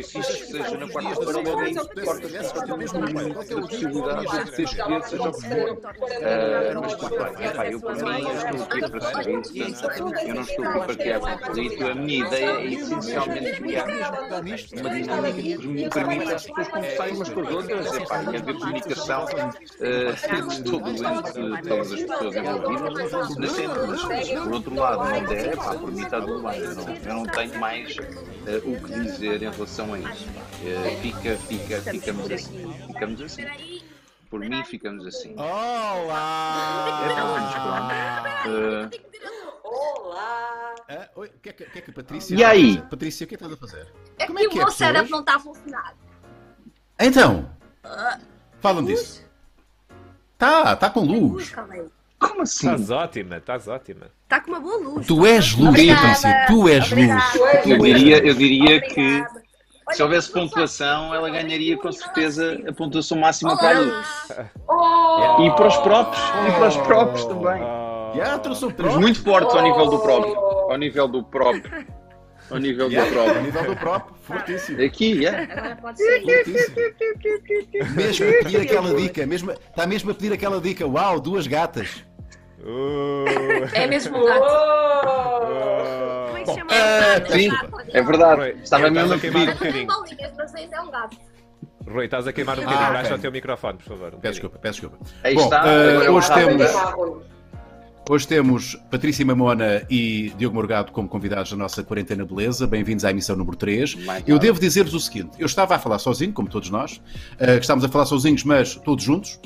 existe que seja na quarta-feira quarta-feira mesmo a possibilidade de ter escolhido seja o que for. Mas bem, epá, eu por mim estou aqui para saber isso, eu não estou aqui para criar conflito, a minha ideia é essencialmente criar uma dinâmica que permita as pessoas conversarem umas com as outras, epá, e haver comunicação entre todas as pessoas envolvidas, mas sempre, mas por outro lado não der, epá, por mim está tudo bem, eu não tenho mais o que dizer em relação isso. Uh, fica, fica, ficamos assim. Ficamos assim. Por mim, ficamos assim. Olá! É pelo menos pronto. Olá! Ah, oi, o que é que, que, é que a Patrícia E aí? Patrícia, o que é que estás a fazer? É Como que é o que é, meu não está a funcionar. Então, Ah, falam disso. Tá, tá com luz. Como assim? Estás ótima, estás ótima. Está com uma boa luz. Tu és luz. Patrícia. Tu és luz. Eu diria, eu diria que. Se houvesse pontuação, ela ganharia com certeza a pontuação máxima para a luz. Oh! E para os próprios, e para os próprios também. Oh. Já trouxe o próprio. muito fortes ao nível do próprio. Ao nível do próprio. Ao nível do Yeah, próprio. nível do próprio, fortíssimo. Aqui, é. Agora pode ser. Mesmo a pedir aquela dica, mesmo, está mesmo a pedir aquela dica. Uau, duas gatas. Uh, É mesmo gato. Oh! Como é que Bom, chama ah, o gato? Sim, Gato. é verdade. Rui, Estava mesmo a queimar um bocadinho. esse é um gato. Rui, estás a queimar um Ah, bocadinho. ok. Baixa o teu microfone, por favor. um Peço desculpa, peço desculpa. Aí Bom, está. Agora hoje temos- Hoje temos Patrícia Mamona e Diogo Morgado como convidados da nossa Quarentena Beleza. Bem-vindos à emissão número 3. Mais Eu devo dizer-vos o seguinte: eu estava a falar sozinho, como todos nós, que estamos a falar sozinhos, mas todos juntos.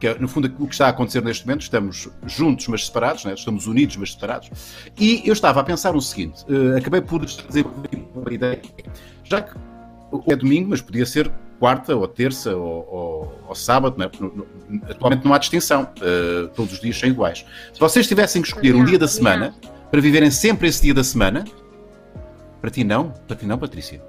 Que é, no fundo, o que está a acontecer neste momento, estamos juntos, mas separados, né? estamos unidos, mas separados. E eu estava a pensar o seguinte: eh, acabei por desenvolver uma ideia. Já que é domingo, mas podia ser quarta ou terça ou, ou- ou sábado, é? No- atualmente não há distinção, eh, todos os dias são iguais. Se vocês tivessem que escolher um dia da semana para viverem sempre esse dia da semana, para ti não, para ti não, Patrícia.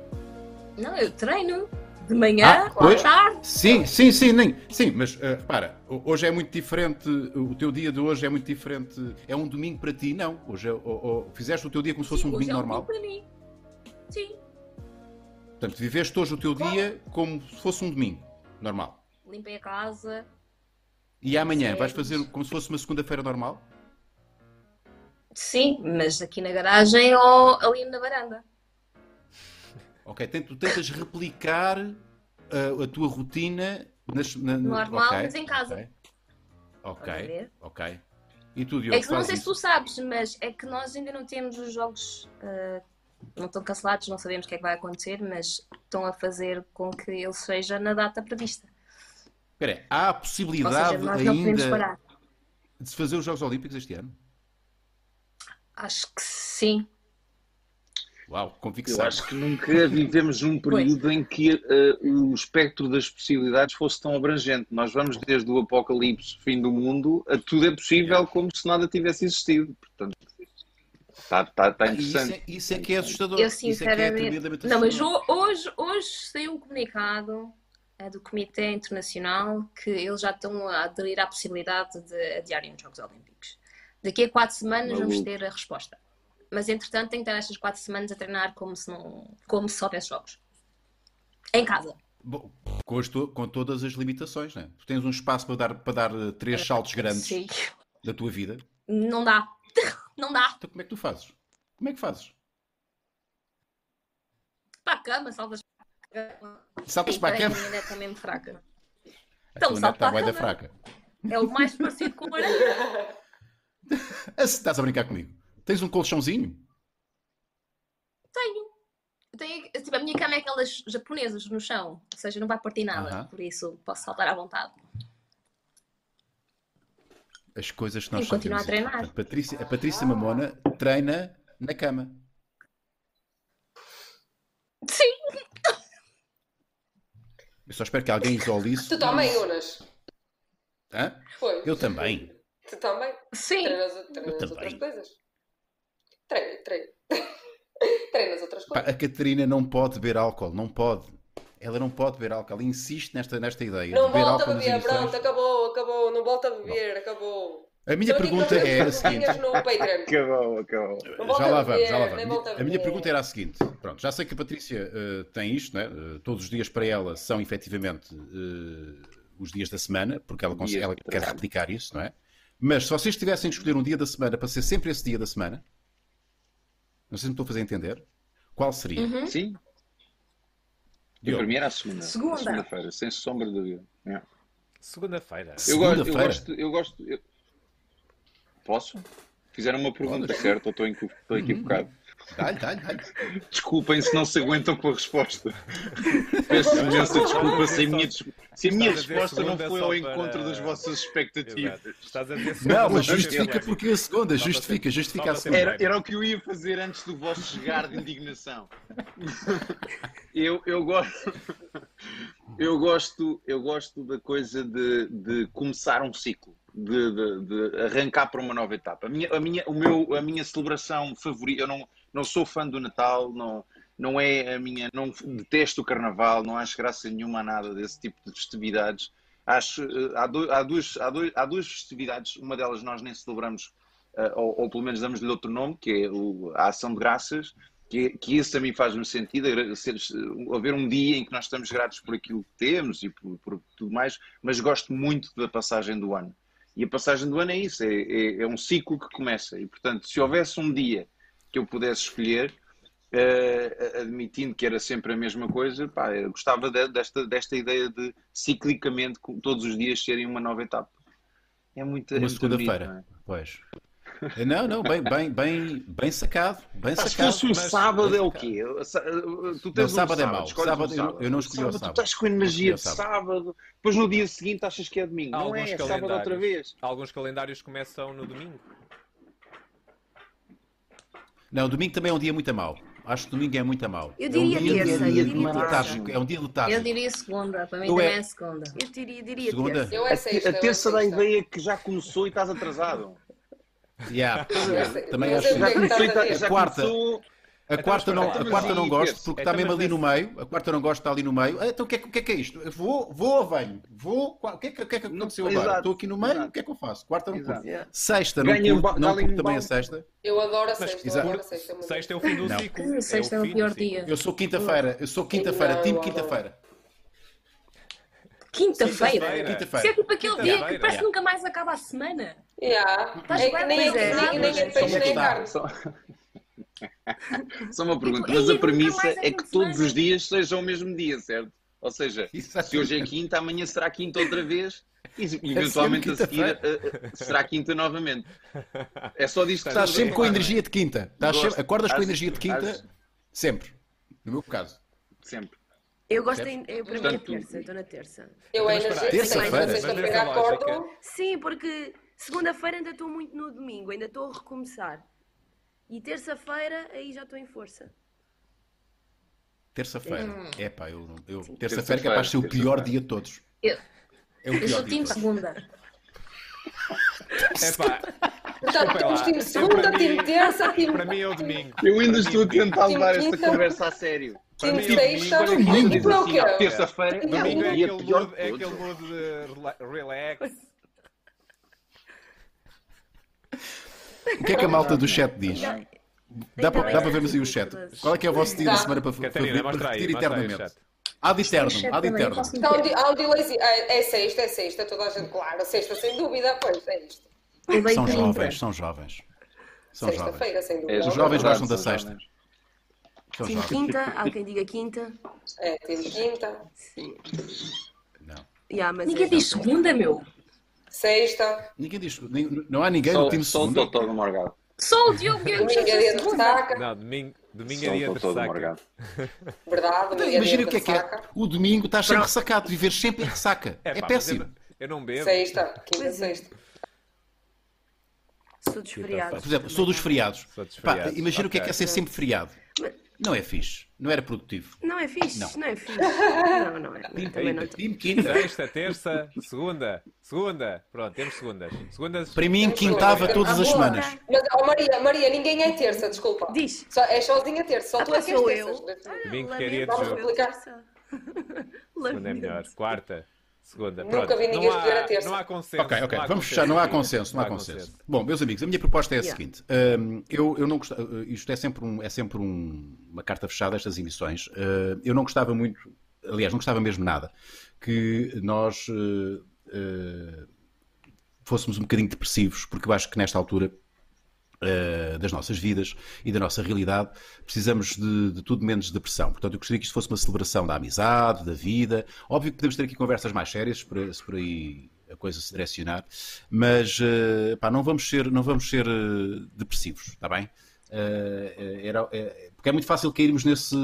Não, eu treino. De manhã, Ah, à tarde. Sim, sim, sim, nem, sim, mas eh, repara, ho- hoje é muito diferente, o teu dia de hoje é muito diferente, é um domingo para ti, não. Hoje é, ou- ou fizeste o teu dia como se fosse Sim, um domingo é um normal. para mim. Sim. Portanto, viveste hoje o teu dia como se fosse um domingo normal. Limpei a casa. E amanhã vais fazer como se fosse uma segunda-feira normal? Sim, mas aqui na garagem ou ali na varanda. Ok, tu tentas replicar uh, a tua rotina nas, na, Normal, ok, mas em casa. Ok, a ok. E tu, Diogo, É que não sei se isso? tu sabes, mas é que nós ainda não temos os jogos. ah, não estão cancelados, não sabemos o que é que vai acontecer, mas estão a fazer com que ele seja na data prevista. Espera aí, há a possibilidade seja, nós não podemos ainda parar. de se fazer os Jogos Olímpicos este ano? Acho que sim. Uau, Eu convicção. acho que nunca vivemos um período em que eh, o espectro das possibilidades fosse tão abrangente. Nós vamos desde o apocalipse, fim do mundo, a tudo é possível como se nada tivesse existido. Portanto, está tá, tá Ah, e isso, interessante. é, isso é que é assustador. Eu Isso é que é sinceramente. tremendamente não, mas hoje, hoje saiu um comunicado eh, do Comitê Internacional que eles já estão a aderir à possibilidade de adiarem os Jogos Olímpicos. Daqui a quatro semanas vamos ter a resposta. Mas entretanto tenho que estar estas quatro semanas a treinar como se, não, como se só houvesse jogos. Em casa. Bom, com, as tu- com todas as limitações, né? Tu tens um espaço para dar, para dar uh, três saltos grandes Sim. da tua vida. Não dá. Não dá. Então como é que tu fazes? Como é que fazes? Para a cama, saltas para a cama. Saltas para a cama? minha net está mesmo fraca. A Então, está para a da cama. fraca. É o mais parecido com o aranha. Ah, Estás a brincar comigo? Tens um colchãozinho? Tenho. Tenho tipo, a minha cama é aquelas japonesas no chão, ou seja, não vai partir nada, por isso posso saltar à vontade. As coisas que nós continuar sabemos. a treinar. Portanto, Patrícia, a Patrícia Mamona treina na cama. Sim. Eu só espero que alguém isole isso. Tu também, Jonas. Hã? Foi. Eu também. Tu também. Sim. Treinas, treinas Eu outras também. coisas. Treino, treino. Treinas outras Pá, coisas. a Catarina não pode beber álcool, não pode. Ela não pode beber álcool. Ela insiste nesta, nesta ideia. Não volta a beber, pronto, acabou, acabou. Não volta a beber, acabou. A minha pergunta é a seguinte. Acabou, acabou. Já lá vamos, já lá vamos. A minha pergunta era a seguinte: pronto, já sei que a Patrícia eh, tem isto, né? Eh, todos os dias para ela são efetivamente eh, os dias da semana, porque ela, ela quer replicar isso, não é? Mas se vocês tivessem de escolher um dia da semana para ser sempre esse dia da semana, não sei se me estou a fazer entender, qual seria? Uhum. Sim? Eu, Diogo? para mim era a segunda. Segunda. A Segunda-feira, sem sombra de dúvida. É. Segunda-feira. Eu gosto, eu gosto, eu gosto. eu- Posso? Fizeram uma pergunta certa ou estou estou equivocado? Dá-lhe, dá-lhe, dá-lhe. Desculpem se não se aguentam com a resposta. Peço imensa desculpa se a minha, se a minha Estás a resposta não foi ao para- encontro das vossas expectativas. Estás a dizer Não, mas justifica porque a segunda, justifica, justifica a para segunda. Era, era o que eu ia fazer antes do vosso chegar de indignação. Eu, eu gosto. Eu gosto, eu gosto da coisa de, de começar um ciclo, de, de- de arrancar para uma nova etapa. A minha, a minha, o meu, a minha celebração favorita, eu não, não sou fã do Natal, não, não é a minha, não detesto o Carnaval, não acho graça nenhuma a nada desse tipo de festividades. Acho, eh, há, do- há duas, há, dois, há duas festividades, uma delas nós nem celebramos uh, ou, ou pelo menos damos-lhe outro nome, que é o- a Ação de Graças, que, que isso a mim faz-me sentido, agradecer, haver um dia em que nós estamos gratos por aquilo que temos e por, por tudo mais, mas gosto muito da passagem do ano. E a passagem do ano é isso, é, é- é um ciclo que começa. E, portanto, se houvesse um dia que eu pudesse escolher, eh, admitindo que era sempre a mesma coisa, pá, eu gostava de- desta, desta ideia de ciclicamente, todos os dias serem uma nova etapa. É muito, é Uma não é? segunda-feira. Pois. Não, não, bem, bem, bem, bem sacado. Bem Pá, se sacado. fosse um mas- sábado é o quê? Tu Não, tens um sábado é mau. escolhes um Sábado, eu- não escolhi o Tu sábado. estás com energia de escolhi o sábado. Depois no dia seguinte achas que é domingo. Há Não é, é sábado outra vez. Alguns calendários começam no domingo. Não, domingo também é um dia muito a mau. Acho que domingo é muito a mau. Eu é um diria dia, terça, um dia eu diria letárgico. terça. É um dia Eu letárgico. diria segunda, para mim Tu também é- é segunda. Eu diria, diria Segunda? terça. Eu A, é sexta. a eu é terça dá a ideia que já começou e estás atrasado. Yeah. Eu é. Também Eu acho que que é Começou e estás já Quarta. começou. A quarta não, a espera, quarta não gosto porque Então, está mesmo ali no meio. A quarta não gosto, está ali no meio. Ah, Então o que é, que- o que é que é isto? Eu Vou, vou ou venho? Vou? O que é que, o que, é que Não, aconteceu agora? Estou aqui no meio, exato. o que é que eu faço? Quarta não curto. Sexta não um curto, não um curto também a sexta. Eu adoro a sexta. Eu adoro a sexta. Sexta é o fim do Não. ciclo. Sexta é o fim do pior dia. Eu sou quinta-feira, eu sou quinta-feira, time quinta-feira. Quinta-feira? Quinta-feira. Isso é tipo aquele dia que parece que nunca mais acaba a semana. Yeah. Estás É nem, é. nem, nem é peixe nem é carne. Só... Uma pergunta, Tipo, mas "Ei, a nunca premissa é é que de todos semana." os dias sejam o mesmo dia, certo? Ou seja, se hoje é quinta, amanhã será quinta outra vez e eventualmente a seguir eh, eh, será quinta novamente. É só disto que Estás a sempre com é? energia de quinta. Estás Gosto. sempre- acordas com Acho- energia de quinta sempre. No meu caso. Sempre. Eu gosto em, eu, para mim é terça, eu estou na terça. Eu é Então, Terça-feira. Sexta-feira acordo. Sim, porque segunda-feira ainda estou muito no domingo, ainda estou a recomeçar. E terça-feira aí já estou em força. Terça-feira. Hum. É pá, eu, eu terça-feira é capaz de ser o pior dia de todos. Eu, É o eu sou time segunda. Epá, Portanto, Desculpem temos time Eu, segunda, time mim- terça, time, para mim é o domingo. Eu ainda estou a mim, tentar levar esta conversa a sério. Para time o sexta. domingo- Quando a miúda E diz para o assim, quê? "Ah, terça-feira é Domingo é aquele mood, é todos." aquele mood de rela- relax. O que é que a malta do chat diz? Dá para, dá para vermos aí o chat. Qual é que é o vosso dia da semana para, para, Catarina, para mostra aí, repetir mostra aí o eternamente? chat. Ad eterno, ad eterno. Há há um delayzinho. É, é sexta, é sexta, toda a gente, claro, sexta sem dúvida, pois é isto. São jovens, são jovens. São jovens. Sexta-feira, sem dúvida. É, Os jovens gostam da sexta. São jovens. quinta, há quem diga quinta. É, time quinta, Sim. Não. Yeah, mas Ninguém é- diz segunda, meu. Sexta, Ninguém diz, não há ninguém no time só o segunda. Totó do Morgado. Só o Diogo Guilherme domingo é dia de ressaca, Não, domingo, domingo é dia o de ressaca. Morgado. verdade, Então, domingo é Imagina o que é que é. O domingo estás sempre ressacado, viver sempre em ressaca. É, É pá, péssimo. Eu não bebo. Sexta, quinta, é. sexta. sou dos feriados. Por exemplo, sou dos feriados. Sou dos Pá, feriados, imagina o que é que é ser sempre feriado. Mas- Não é fixe. Não era produtivo. Não é fixe, Não. não, é fixe. Não, não é. Também não. Time quinta. Sexta, terça, segunda. Segunda. Pronto, temos segundas. Segundas. Para mim, quintava todas as semanas. Mas, oh Maria, Maria, ninguém é terça, desculpa. Diz. Só, é sozinha terça, só Ah, tu é que és sou eu. terças. Domingo Lamento, que é dia de Vamos jogo. replicar. terça. Segunda é melhor. Quarta. Segunda. Nunca Pronto. vi ninguém não escolher há, a terça. Não há consenso. Ok, ok, vamos fechar. Não há consenso, não há consenso. Bom, meus amigos, a minha proposta é a Yeah. seguinte: hum, eu, eu não gostava, isto é sempre, um, é sempre um- uma carta fechada, estas emissões. Uh, eu não gostava muito, aliás, não gostava mesmo nada, que nós uh, uh, fôssemos um bocadinho depressivos, porque eu acho que nesta altura. Uh, das nossas vidas e da nossa realidade, precisamos de, de tudo menos depressão. Portanto, eu gostaria que isto fosse uma celebração da amizade, da vida. Óbvio que podemos ter aqui conversas mais sérias, se por, se por aí a coisa se direcionar, mas uh, pá, não vamos ser, não vamos ser uh, depressivos, está bem? Era, porque é muito fácil cairmos nesse,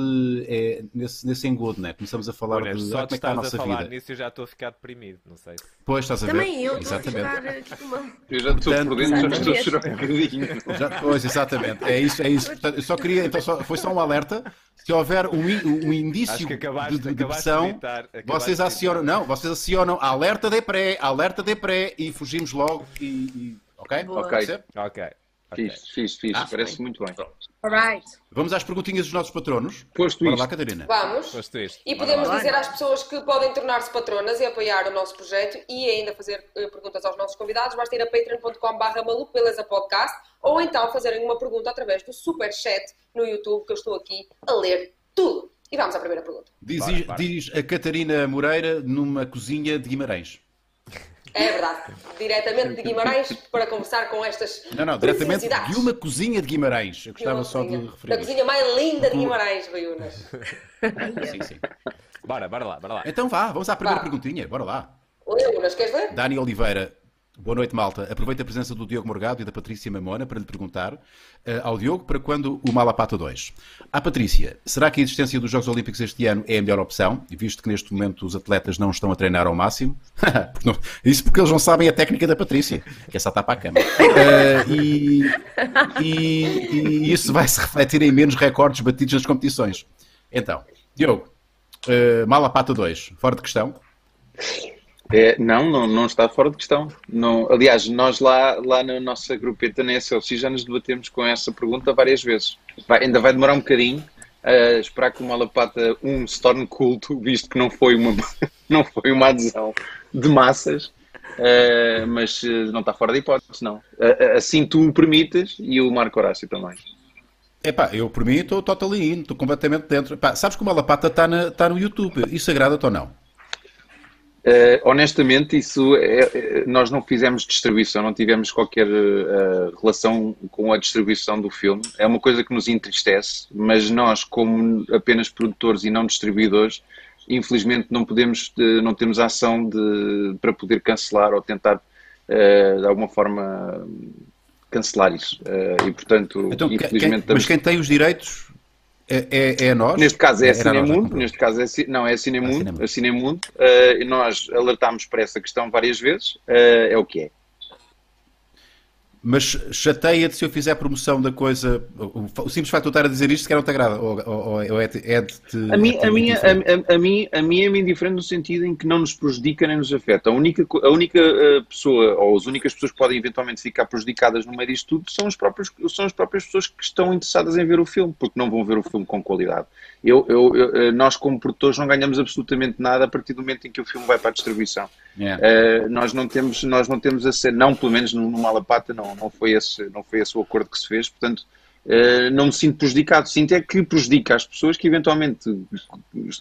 é, nesse, nesse engodo, né? Começamos a falar Olha, de só ah, como é que está a estares a nossa falar vida. nisso eu já estou a ficar deprimido, não sei se... Pois estás a ver? Também eu estou a Exatamente. aqui uma... Eu já estou Portanto, por dentro, já estou a chorar um bocadinho. Já, pois, exatamente. É isso, é isso. Portanto, eu só queria, então só, foi só um alerta. Se houver um, um indício Acho que acabaste, de, de acabaste depressão, de vocês de acionam, não, vocês acionam alerta de pré, alerta de pré e fugimos logo e, e- ok? Boa. Ser? Ok. Fixe, fixe. Ah, Parece muito bem. Alright. Vamos às perguntinhas dos nossos patronos. Posto Bora isto, lá, Catarina. Vamos. Foste isto. E podemos Bora lá. dizer às pessoas que podem tornar-se patronas e apoiar o nosso projeto e ainda fazer eh, perguntas aos nossos convidados. Basta ir a patreon.com.br podcast ou então fazerem uma pergunta através do super chat no YouTube que eu estou aqui a ler tudo. E vamos à primeira pergunta. Diz, Bora, bora. diz a Catarina Moreira numa cozinha de Guimarães. É verdade. Diretamente de Guimarães para conversar com estas Não, não, diretamente de uma cozinha de Guimarães. Eu De gostava só de cozinha. referir. Da cozinha mais linda de Guimarães, Baiunas. Sim, sim. Bora, bora lá, bora lá. Então vá, vamos à primeira Vá. perguntinha. Bora lá. Leunas, queres ler? Dani Oliveira, boa noite, malta. Aproveito a presença do Diogo Morgado e da Patrícia Mamona para lhe perguntar eh, ao Diogo para quando o Malapata 2. À Patrícia, será que a existência dos Jogos Olímpicos este ano é a melhor opção, visto que neste momento os atletas não estão a treinar ao máximo? Isso porque eles não sabem a técnica da Patrícia, que é só tapar a cama. Eh, e, e- e isso vai se refletir em menos recordes batidos nas competições. Então, Diogo, eh, Malapata 2, fora de questão. É, não, não, não está fora de questão. Não, aliás, nós lá, lá na nossa grupeta na SLC já nos debatemos com essa pergunta várias vezes. Vai- ainda vai demorar um bocadinho a esperar que o Malapata 1 se torne culto, visto que não foi uma, não foi uma adesão de massas, eh, mas eh, não está fora de hipótese, não. Eh, eh, assim tu o permites e o Marco Horácio também. Epá, eu por mim estou totally in, estou completamente dentro. Epá, sabes que o Malapata está tá no YouTube, isso agrada-te ou não? Eh, honestamente, isso é- é- nós não fizemos distribuição, não tivemos qualquer eh, relação com a distribuição do filme. É uma coisa que nos entristece, mas nós, como apenas produtores e não distribuidores, infelizmente não podemos, eh, não temos ação de, para poder cancelar ou tentar de alguma forma cancelar isso. E portanto, Então, infelizmente, quem- mas quem tem os direitos é, é, é nós? Neste caso é a Era nós, Cinemundo, não? neste caso é, não, é a Cinemundo, Cinemundo. a Cinemundo, eh, e nós alertámos para essa questão várias vezes, eh, é o que é. Mas chateia-te se eu fizer promoção da coisa. O, simples facto de eu estar a dizer isto, se calhar não te agrada. Ou, ou, ou é, é de te. A mim, é-te a, minha, a, a, a mim, a mim é-me indiferente no sentido em que não nos prejudica nem nos afeta. A única, a única eh, pessoa, ou as únicas pessoas que podem eventualmente ficar prejudicadas no meio disto tudo são, os próprios, são as próprias pessoas que estão interessadas em ver o filme, porque não vão ver o filme com qualidade. Eu, eu- eu- eh, nós, como produtores, não ganhamos absolutamente nada a partir do momento em que o filme vai para a distribuição. Yeah. Uh, nós não temos nós não temos ser não pelo menos no, no Malapata não não foi esse não foi esse o acordo que se fez portanto uh, não me sinto prejudicado. Sinto é que prejudica as pessoas que eventualmente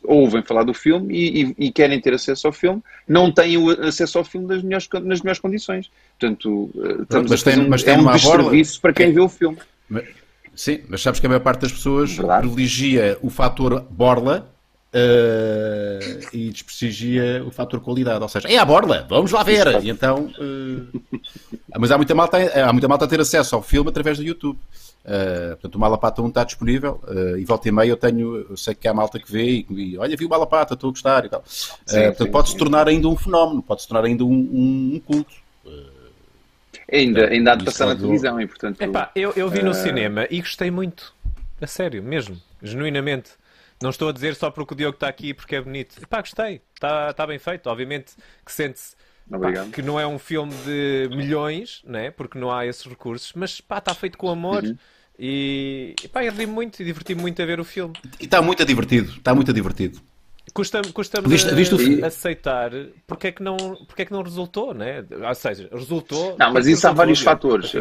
ouvem falar do filme e, e- e querem ter acesso ao filme não têm o acesso ao filme das melhores, nas melhores condições. Portanto uh, estamos mas a tem- um, mas é tem um desserviço para quem vê o filme. Mas- sim, mas sabes que a maior parte das pessoas Verdade. privilegia o fator borla eh, e desprestigia o fator qualidade. Ou seja, é a borla, vamos lá ver. E então. eh, mas há muita, malta, há muita malta a ter acesso ao filme através do YouTube. Eh, portanto, o Malapata 1 está disponível e volta e meia eu tenho, eu sei que há malta que vê e, e olha, vi o Malapata, estou a gostar e tal. Eh, portanto, sim, pode-se sim. tornar ainda um fenómeno, pode-se tornar ainda um, um- um culto. ainda ainda há de passar na é do- televisão e portanto Epá, eu, eu vi no cinema e gostei muito. A sério, mesmo. Genuinamente. Não estou a dizer só porque o Diogo está aqui porque é bonito. Epá, gostei. Está tá bem feito. Obviamente que sente-se pá, que não é um filme de milhões, né? porque não há esses recursos, mas pá, está feito com amor. Uhum. E, e pá, eu ri muito e diverti-me muito a ver o filme. E está muito divertido, está muito divertido. Custa-me custa aceitar porque é, que não, porque é que não resultou, né? Ou seja, resultou. Não, mas isso há vários fatores, eh,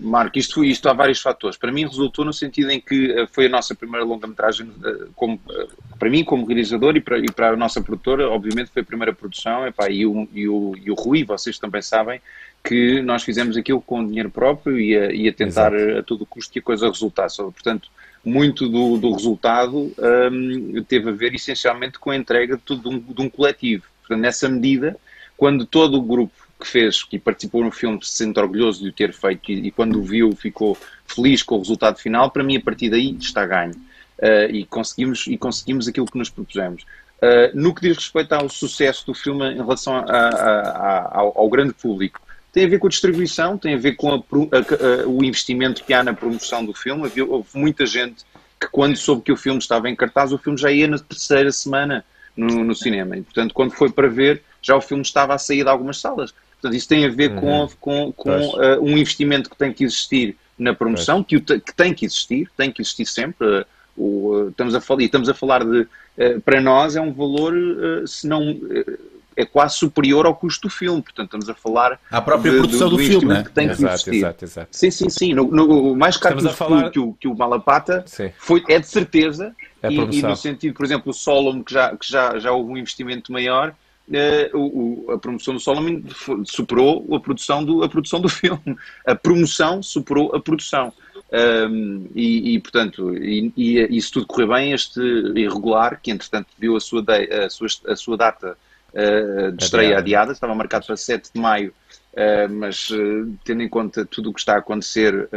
Marco. Isto, foi- isto há vários fatores. Para mim, resultou no sentido em que eh, foi a nossa primeira longa-metragem, como, eh, para mim, como realizador, e para, e para a nossa produtora, obviamente, foi a primeira produção. Epá, e, o, e, o, e o Rui, vocês também sabem, que nós fizemos aquilo com dinheiro próprio e a, e a tentar Exato. a todo custo que a coisa resultasse. Portanto, muito do, do resultado hum, teve a ver essencialmente com a entrega de, tudo, de, um, de um coletivo. Portanto, nessa medida, quando todo o grupo que fez e participou no filme se sente orgulhoso de o ter feito e, e quando o viu ficou feliz com o resultado final, para mim a partir daí está ganho. Uh, e, conseguimos, e conseguimos aquilo que nos propusemos. Uh, no que diz respeito ao sucesso do filme em relação a- a- a- ao, ao grande público, tem a ver com a distribuição, tem a ver com a a- a- o investimento que há na promoção do filme. Havia, houve muita gente que, quando soube que o filme estava em cartaz, o filme já ia na terceira semana no, no cinema. E, portanto, quando foi para ver, já o filme estava a sair de algumas salas. Portanto, isso tem a ver com, com, com uh, um investimento que tem que existir na promoção, que, o que tem que existir, tem que existir sempre. Uh, o, uh, estamos, a falar, e estamos a falar de, uh, para nós, é um valor, uh, se não, uh, é quase superior ao custo do filme. Portanto, estamos a falar À própria de- produção do filme, investimento né? que tem que Exato, existir. exato, exato. Sim, sim, sim. No, no- o mais caro custo falar- que, o, que o Malapata Sim. foi, é de certeza. É e, e no sentido, por exemplo, o Solomon, que já, que já, já houve um investimento maior, eh, o, o- a promoção do Solomon superou a produção, do, a produção do filme. A promoção superou a produção. Um, e, e, portanto, e, e, e se tudo correr bem, este irregular, que entretanto viu a sua, de- a sua, a sua data eh, de estreia Adiada. estava marcado para 7 de maio, eh, mas eh, tendo em conta tudo o que está a acontecer,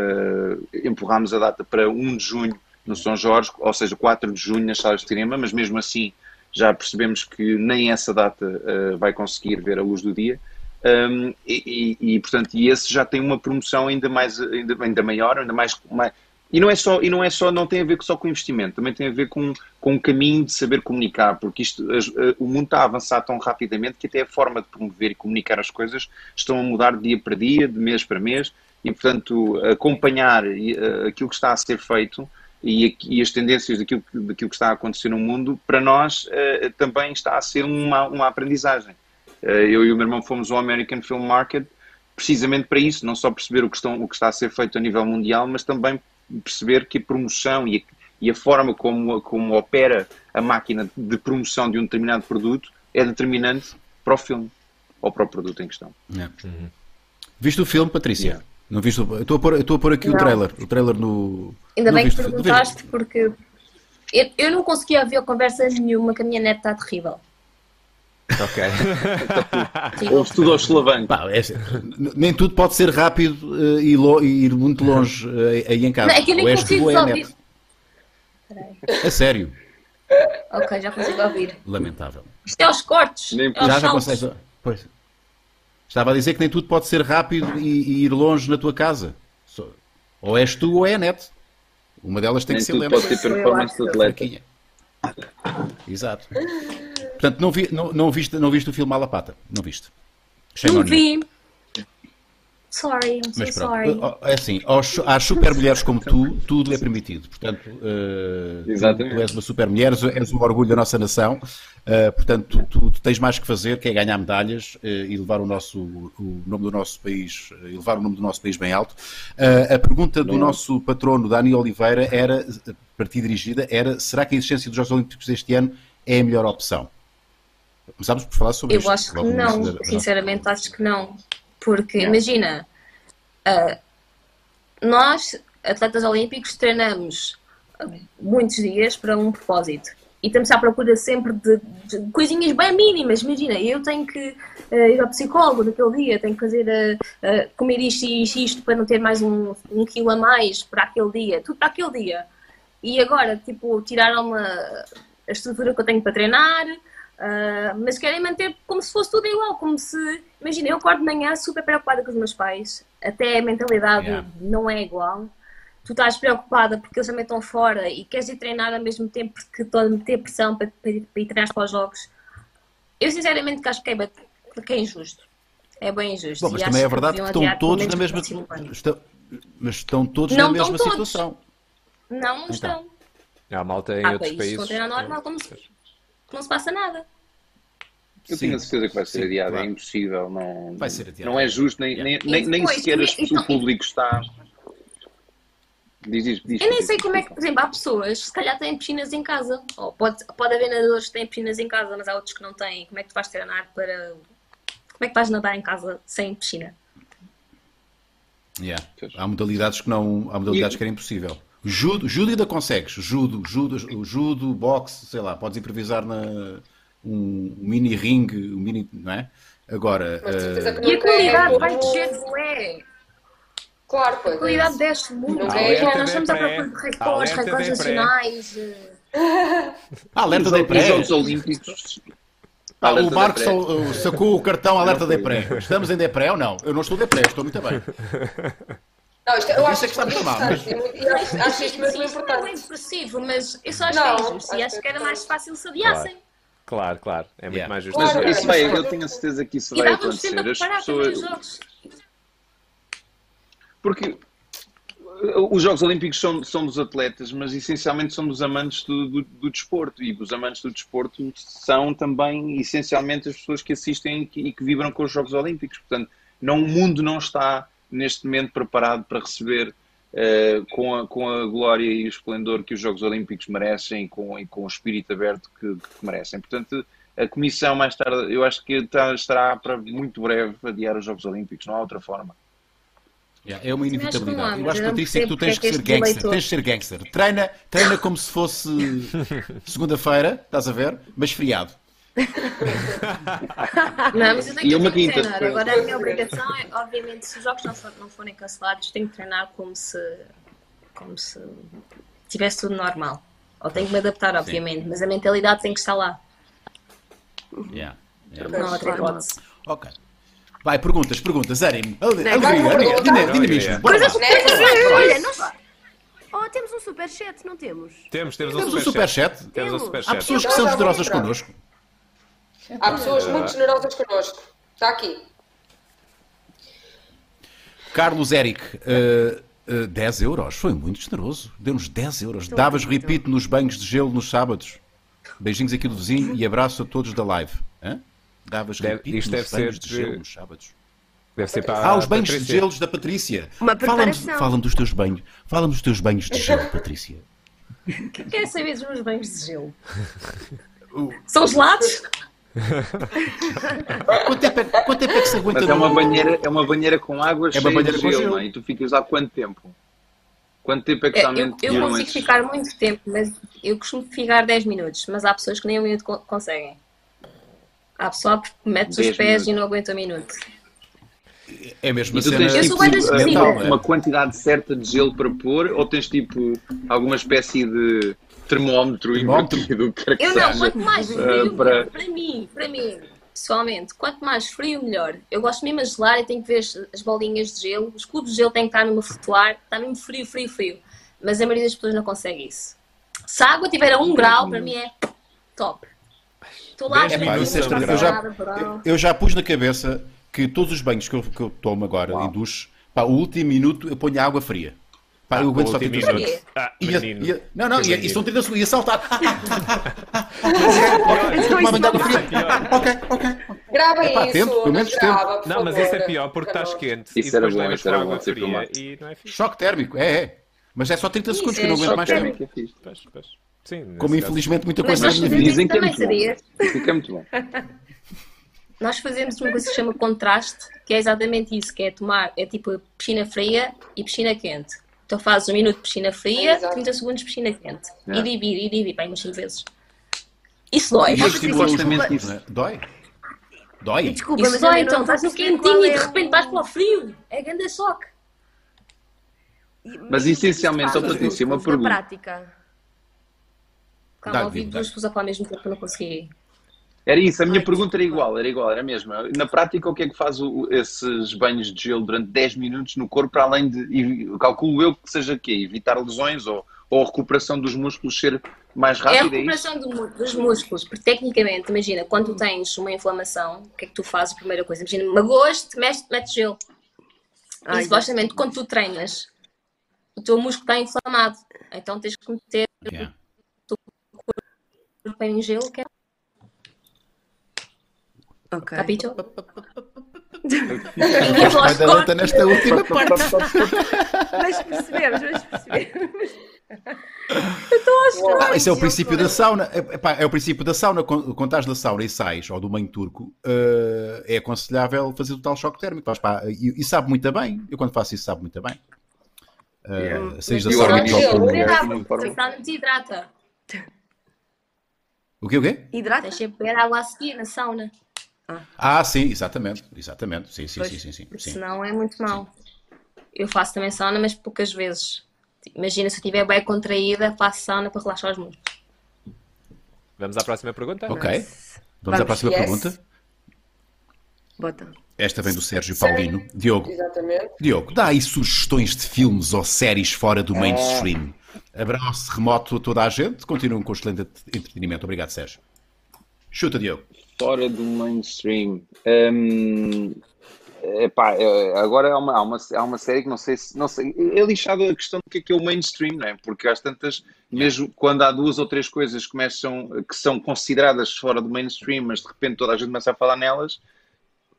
empurrámos a data para 1 de junho no São Jorge, ou seja, 4 de junho nas salas de cinema, mas mesmo assim já percebemos que nem essa data vai conseguir ver a luz do dia. Um, e, e- e, portanto, e esse já tem uma promoção ainda mais, ainda, ainda maior, ainda mais, mais- e não é só, e não é só, não tem a ver só com investimento, também tem a ver com, com um caminho de saber comunicar, porque isto, eh, o mundo está a avançar tão rapidamente que até a forma de promover e comunicar as coisas estão a mudar de dia para dia, de mês para mês, e portanto acompanhar eh, aquilo que está a ser feito e, e as tendências daquilo, daquilo que está a acontecer no mundo, para nós eh, também está a ser uma, uma aprendizagem. Eu e o meu irmão fomos ao American Film Market precisamente para isso, não só perceber o que, estão, o que está a ser feito a nível mundial, mas também perceber que a promoção e a, e a forma como, como opera a máquina de promoção de um determinado produto é determinante para o filme ou para o produto em questão. É. Viste o filme, Patrícia? Yeah. Não viste o... eu estou a pôr, eu estou a pôr aqui o Não. trailer. O trailer no. Ainda Não bem que o perguntaste, porque eu, eu não conseguia ouvir a conversa nenhuma, que a minha net está terrível. Ok. Ouve tudo aos solavancos. É nem tudo pode ser rápido eh, e, lo- e ir muito longe eh, aí em casa. Não, é que eu nem Ou consigo ou é ouvir. net. A sério. Ok, já consigo ouvir. Lamentável. Isto é aos cortes. Nem é aos Já, já consegues. Pois. Estava a dizer que nem tudo pode ser rápido e, e ir longe na tua casa. Ou és tu ou é a net. Uma delas tem Nem que ser lenta. pode ter performance de atleta. Exato. Portanto, não, vi, não, não, viste, não viste o filme Malapata? Não viste? Shame Não you. vi. Sorry, I'm so Mas pronto, sorry. é assim, aos, às super mulheres como tu, tudo é permitido. Portanto, eh, tu- Exatamente. tu és uma super mulher, és, um orgulho da nossa nação. eh, portanto, tu, tu tens mais que fazer, que é ganhar medalhas eh, e levar o, nosso, o nome do nosso país, levar o nome do nosso país bem alto. A pergunta do nosso patrono Dani Oliveira era, para ti dirigida, era: será que a existência dos Jogos Olímpicos deste ano é a melhor opção? Começámos por falar sobre Eu isto. acho que não, da- sinceramente acho que não. Porque, imagina, ah, nós, atletas olímpicos, treinamos muitos dias para um propósito. E estamos à procura sempre de, de coisinhas bem mínimas. Imagina, eu tenho que ah, ir ao psicólogo naquele dia, tenho que fazer, ah, comer isto e isto, isto para não ter mais um, um quilo a mais para aquele dia. Tudo para aquele dia. E agora, tipo, tiraram-me a a estrutura que eu tenho para treinar, ah, mas querem manter como se fosse tudo igual, como se... Imagina, eu acordo de manhã super preocupada com os meus pais, até a mentalidade Yeah. não é igual. Tu estás preocupada porque eles também estão fora e queres ir treinar ao mesmo tempo que estão a meter pressão para, para, ir- para ir treinar para os jogos. Eu sinceramente que acho que é, que é injusto. É bem injusto. Bom, mas E também é acho que verdade que deviam estão todos na mesma estão, mas estão todos Não na mesma todos. situação. Não, não Então. estão. Há malta em Há outros países países. que treinar normal como se... não se passa nada. Eu Sim. tenho a certeza que vai ser Sim, adiado, claro. é impossível, não, Vai ser adiado. não é justo, nem, Yeah. nem, nem, nem sequer as- e- e- o público está. Diz, diz, diz, Eu nem diz, sei como é que, por exemplo, há pessoas que se calhar têm piscinas em casa. Ou pode, pode haver nadadores que têm piscinas em casa, mas há outros que não têm. Como é que tu vais treinar para. Como é que vais nadar em casa sem piscina? Yeah. Há modalidades que não. Há modalidades E- que era impossível. Judo, judo ainda consegues. Judo, judo, judo, boxe, sei lá, podes improvisar na um mini ringue, um mini, não é? Agora, de eh, que E a é qualidade vai descer, bué. Claro, pois. A qualidade desce muito. Nunca É, é. nós estamos à procura de de recordes, Alerta recordes de nacionais. eh, ah, alerta da pré. os Jogos Olímpicos. Ah, Alerta o da Marco só, uh, sacou o cartão alerta Não da foi. pré. Estamos em Depré ou não? Eu não estou Depré, estou muito bem. Não, isto, eu acho Isso é que está muito muito mal, muito- acho, isto mesmo não é importante. impressivo, mas eu só acho Não, é. E acho que era é mais fácil se adiassem. Claro, claro. É muito Yeah. mais justo. Mas Claro, isso vai, eu tenho a certeza que isso E vai acontecer. As pessoas. Porque uh, os Jogos Olímpicos são, são dos atletas, mas essencialmente são dos amantes do, do, do desporto. E os amantes do desporto são também, essencialmente, as pessoas que assistem e que, e que vibram com os Jogos Olímpicos. Portanto, não, o mundo não está, neste momento, preparado para receber, eh, com, a, com a glória e o esplendor que os Jogos Olímpicos merecem e com, e com o espírito aberto que, que merecem. Portanto, a Comissão, mais tarde, eu acho que está- estará para muito breve adiar os Jogos Olímpicos. Não há outra forma. Yeah, é uma inevitabilidade. Eu acho, Patrícia, que tu tens que é ser que este gangster. Tens de ser gangster. Treina, treina como se fosse segunda-feira, estás a ver? Mas feriado. Não, mas eu tenho E que, treinar. Agora a minha obrigação é, obviamente, se os jogos não, for- não forem cancelados, tenho que treinar como se como se tivesse tudo normal. Ou tenho que me adaptar, obviamente, mas a mentalidade tem que estar lá. Yeah. Yeah. Não há outra hipótese. Ok. Vai, perguntas, perguntas. Ânimo. Alegria, alegria, dinamismo. Coisas. Olha, nós... Oh, temos um superchat, não temos? Temos, temos, Temos um um superchat. Temos um Temos. Há pessoas que são generosas connosco. Há pessoas muito generosas connosco. Está aqui. Carlos Eric, eh, eh, 10 euros. Foi muito generoso. Deu-nos 10 euros. Davas repito nos banhos de gelo nos sábados. Beijinhos aqui do vizinho e abraço a todos da live. Hã? Davas Deve- repito isto nos deve banhos ser de de- gelo nos sábados. Deve ser para Ah, os banhos de Patrícia. gelos da Patrícia. Fala-me fala dos teus banhos. Fala-me dos teus banhos de gelo, Patrícia. Quer saber dos meus banhos de gelo? São gelados? Quanto tempo é, quanto tempo é que se aguenta Mas é uma no- banheira, é uma banheira com água É uma cheia banheira de gelo, não é? E tu ficas há quanto tempo? Quanto tempo é que É, está eu, eu consigo ficar muito tempo, mas eu costumo ficar 10 minutos, mas há pessoas que nem um minuto co- conseguem. Há pessoal que mete os 10 pés minutos. e não aguenta um minuto. É mesmo a tu cena. tens Eu tipo, sou bem das eh, cozinhas. uma quantidade certa de gelo para pôr ou tens tipo alguma espécie de termómetro, Termómetro? invertido, o que quer que Eu não, seja? quanto mais Eh, frio, para-. Para mim, para mim, pessoalmente, quanto mais frio, melhor. Eu gosto mesmo de gelar e tenho que ver as, as bolinhas de gelo. Os cubos de gelo têm que estar mesmo a flutuar. Está mesmo frio, frio, frio. Mas a maioria das pessoas não consegue isso. Se a água estiver a 1 grau, para mim é top. Estou lá, 10 a ver minutos se a não um está grau. Eu já, eu já pus na cabeça que todos os banhos que eu, que eu tomo agora em duche, pá, o último minuto eu ponho a água fria. Pá, eu aguento só Ah, Último 30 minuto. segundos. Ah, Ia- menino. ia- não, não, ia, e são 30 segundos, ia saltar. Vou tomar banho de água fria. Ok, ok. Grava Epá, isso. tempo, pelo menos grava, Não, mas isso é pior porque estás quente e Isso era depois bom, levas isso era bom fria e é. Choque térmico, é, é. Mas é só 30 segundos que eu não é aguento mais tempo. é. Pois, pois. Sim, Como infelizmente muita coisa na minha vida. Dizem que é muito bom. Fica muito bom. Nós fazemos uma coisa que se chama contraste, que é exatamente isso, que é tomar, é tipo piscina fria e piscina quente. Então fazes um minuto de piscina fria, Exato. 30 segundos de piscina quente. Yeah. E divide, e divide, bem umas 5 vezes. Isso dói. Mas estimula músculos, isso- né? Dói? Dói? Desculpa, Isso mas dói, eu então estás no quentinho qual e de é repente vais para o frio. É grande choque. Mas essencialmente, Isto ó faz Patrícia, uma músculos na pergunta. prática. Calma, ouvi duas pessoas a falar ao mesmo tempo para não conseguir. Era isso, a minha Ai, pergunta era igual, era igual, era a mesma. Na prática, o que é que faz o- esses banhos de gelo durante 10 minutos no corpo, para além de, e calculo eu que seja quê? Evitar lesões ou, ou a recuperação dos músculos ser mais É a rápida? É isso? recuperação do mu- dos músculos, porque tecnicamente, imagina, quando tu tens uma inflamação, o que é que tu fazes a primeira coisa? Imagina, magoas-te, metes, metes gelo. Ai, e supostamente, quando tu treinas, o teu músculo está inflamado. Então tens que meter Yeah. o corpo em gelo, que é Ok. Capito? Mais adelante nesta última parte. Mas percebemos, mas percebemos. Ah, esse é o princípio da sauna. É, epá, é o princípio da sauna. Quando quando estás da sauna e sais, ou do banho turco, eh, é aconselhável fazer o tal choque térmico. Vais para- e, e sabe muito bem. Eu quando faço isso sabe muito bem. Uh, Yeah. Saís da sauna senão desidrata. O quê, o quê? Hidrata? Deixa beber água a seguir na sauna. Ah, sim, exatamente. Exatamente. Sim, sim, Pois, sim, sim, sim, sim. Senão é muito mau. Eu faço também sauna, mas poucas vezes. Imagina se eu estiver bem contraída, faço sauna para relaxar os músculos. Vamos à próxima pergunta? Ok. Vamos, Vamos. à próxima Yes. pergunta. Bota. Esta vem do Sérgio Paulino. Diogo, Exatamente. Diogo, dá aí sugestões de filmes ou séries fora do mainstream. Abraço remoto a toda a gente. Continuam com o excelente entretenimento. Obrigado, Sérgio. Chuta, Diogo. Fora do mainstream. Hum, epá, agora há uma, há, uma, há uma série que não sei se. Não sei, é lixado a questão do que é, que é o mainstream, não é? Porque às tantas, mesmo quando há duas ou três coisas que, começam, que são consideradas fora do mainstream, mas de repente toda a gente começa a falar nelas,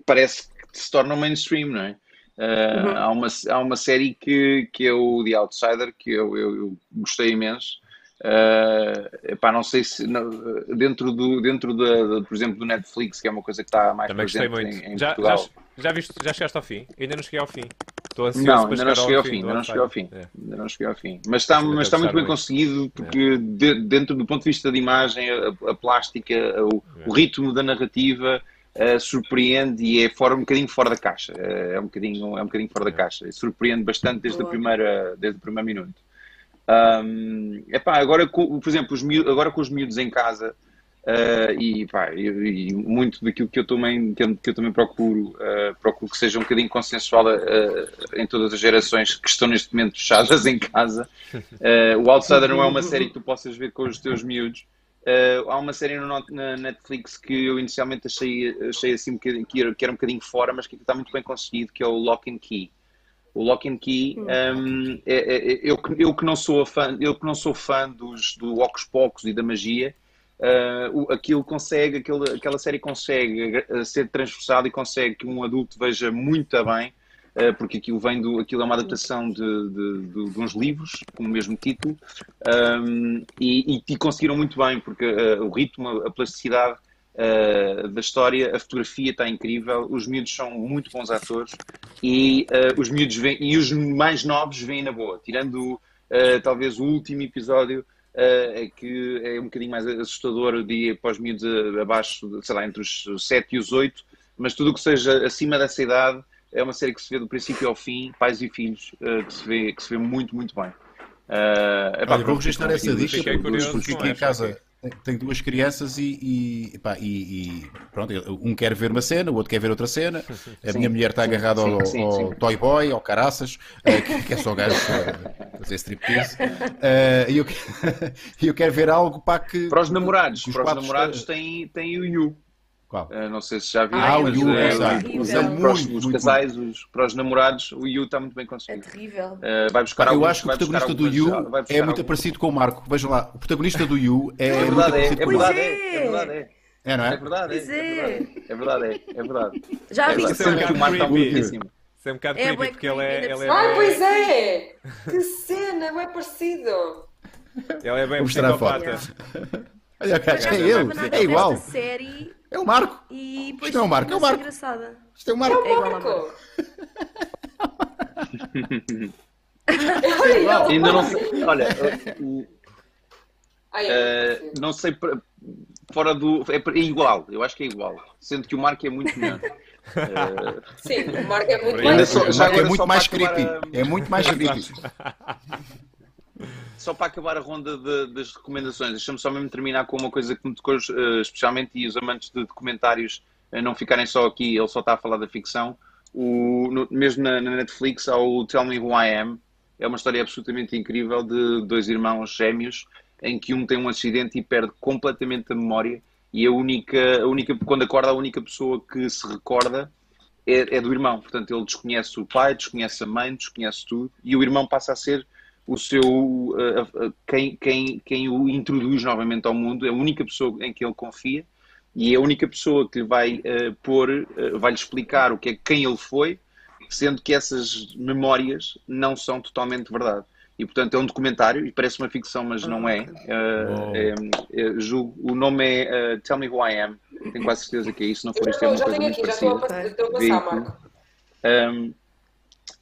parece que se tornam mainstream, não é? Uh, há, uma, há uma série que, que é o The Outsider, que eu, eu, eu gostei imenso. Uh, epá, não sei se não, dentro, do, dentro da, da, por exemplo, do Netflix, que é uma coisa que está mais Também presente muito. em, em já, Portugal. já, já, viste, já chegaste ao fim? Ainda não cheguei ao fim. Estou ansioso Não, para ainda não cheguei ao fim. fim, ainda não cheguei ao fim. É. Ainda não cheguei ao fim. Mas está, mas está muito bem muito. conseguido porque de- dentro do ponto de vista de imagem, a, a plástica, o, o ritmo da narrativa eh, surpreende e é fora, um bocadinho fora da caixa. Eh, é um bocadinho, é um bocadinho fora da caixa. E surpreende bastante desde, a Boa. primeira, desde o primeiro minuto. Ahm, epá, agora, por exemplo, os miú- agora com os miúdos em casa, Uh, e, e, e muito daquilo que eu também, que eu, também procuro, uh, procuro que seja um bocadinho consensual uh, em todas as gerações que estão neste momento fechadas em casa. O Outsider não é uma série que tu possas ver com os teus miúdos. Há uma série no, na Netflix que eu inicialmente achei, achei assim um que, era, que era um bocadinho fora, mas que está muito bem conseguido, que é o Lock and Key. O Lock and Key, um, é- é- é- eu, que- eu que não sou fã, eu que não sou fã dos, do Ocos Pocos e da magia, Uh, aquilo consegue, aquela série consegue uh, ser transversal e consegue que um adulto veja muito bem, uh, porque aquilo vem do, aquilo é uma adaptação de, de, de- de uns livros com o mesmo título, um, e, e- e conseguiram muito bem, porque uh, o ritmo, a plasticidade uh, da história, a fotografia está incrível, os miúdos são muito bons atores e uh, os miúdos veem, e os mais novos vêm na boa, tirando uh, talvez o último episódio Uh, é que é um bocadinho mais assustador de os miúdos abaixo, sei lá, entre os 7 e os 8, mas tudo o que seja acima dessa idade é uma série que se vê do princípio ao fim, pais e filhos, uh, que, se vê, que se vê muito, muito bem. Uh, epá, Olha, vou registrar essa dica porque com aqui em casa tenho duas crianças e, e, epá, e- e pronto, um quer ver uma cena, o outro quer ver outra cena. A Sim, minha mulher está agarrada sim, ao, sim, ao sim. Toy Boy, ao Caraças, eh, que, que é só gajo para fazer striptease. Eh, E eu, eu quero ver algo para que. Para os namorados, os para os namorados tem, tem o You. Qual? Uh, não sei se já viram. Ah, o You, uh, exato. os- para os, Muito, os muito, casais, os- para os namorados, o You está muito bem É conseguido. terrível. Uh, vai buscar Eu alguns- acho que o protagonista do algumas- You vai buscar é muito alguns- parecido com o Marco. Vejam lá, o protagonista do You é, É muito verdade, é, parecido é com o Marco. verdade, é, é verdade, é. É, não É é? verdade, é, é é. verdade, é verdade, é, é verdade. Já É vi verdade. É Sendo que o Marco está muito. Isso é um bocado É, creepy porque ele é, é bem, pois é! Que cena, é parecido. ele é bem psicopata. Olha, é ele, é igual. desta série É o Marco. e depois Isto é o Marco, é o Marco. engraçada. Isto é o Marco. É igual ao Marco. Marco. Olha, ele. Ainda não sei, olha, o- eu- não sei, para- fora do, é, é igual, eu acho que é igual, sendo que o Marco é muito melhor. Eh, Sim, o Marco é muito Ainda mais. só- O já Marco é muito mais creepy. É muito mais creepy. Só para acabar a ronda de- das recomendações, deixa-me só mesmo terminar com uma coisa que me tocou eh, especialmente e os amantes de documentários eh, não ficarem só aqui, ele só está a falar da ficção. O, no- mesmo na, na Netflix há o Tell Me Who I Am, é uma história absolutamente incrível de dois irmãos gêmeos em que um tem um acidente e perde completamente a memória e a única, a única quando acorda, a única pessoa que se recorda é, é do irmão. Portanto, ele desconhece o pai, desconhece a mãe, desconhece tudo e o irmão passa a ser o seu uh, quem, quem, quem o introduz novamente ao mundo, é a única pessoa em que ele confia e é a única pessoa que lhe vai uh, pôr, uh, vai-lhe explicar o que é, quem ele foi, sendo que essas memórias não são totalmente verdade. E portanto é um documentário, e parece uma ficção, mas não é. Uh, é, é julgo, o nome é Tell Me Who I Am, tenho quase certeza que é isso, não for isto é uma coisa muito parecida. Já estou a passar, Marco. Um,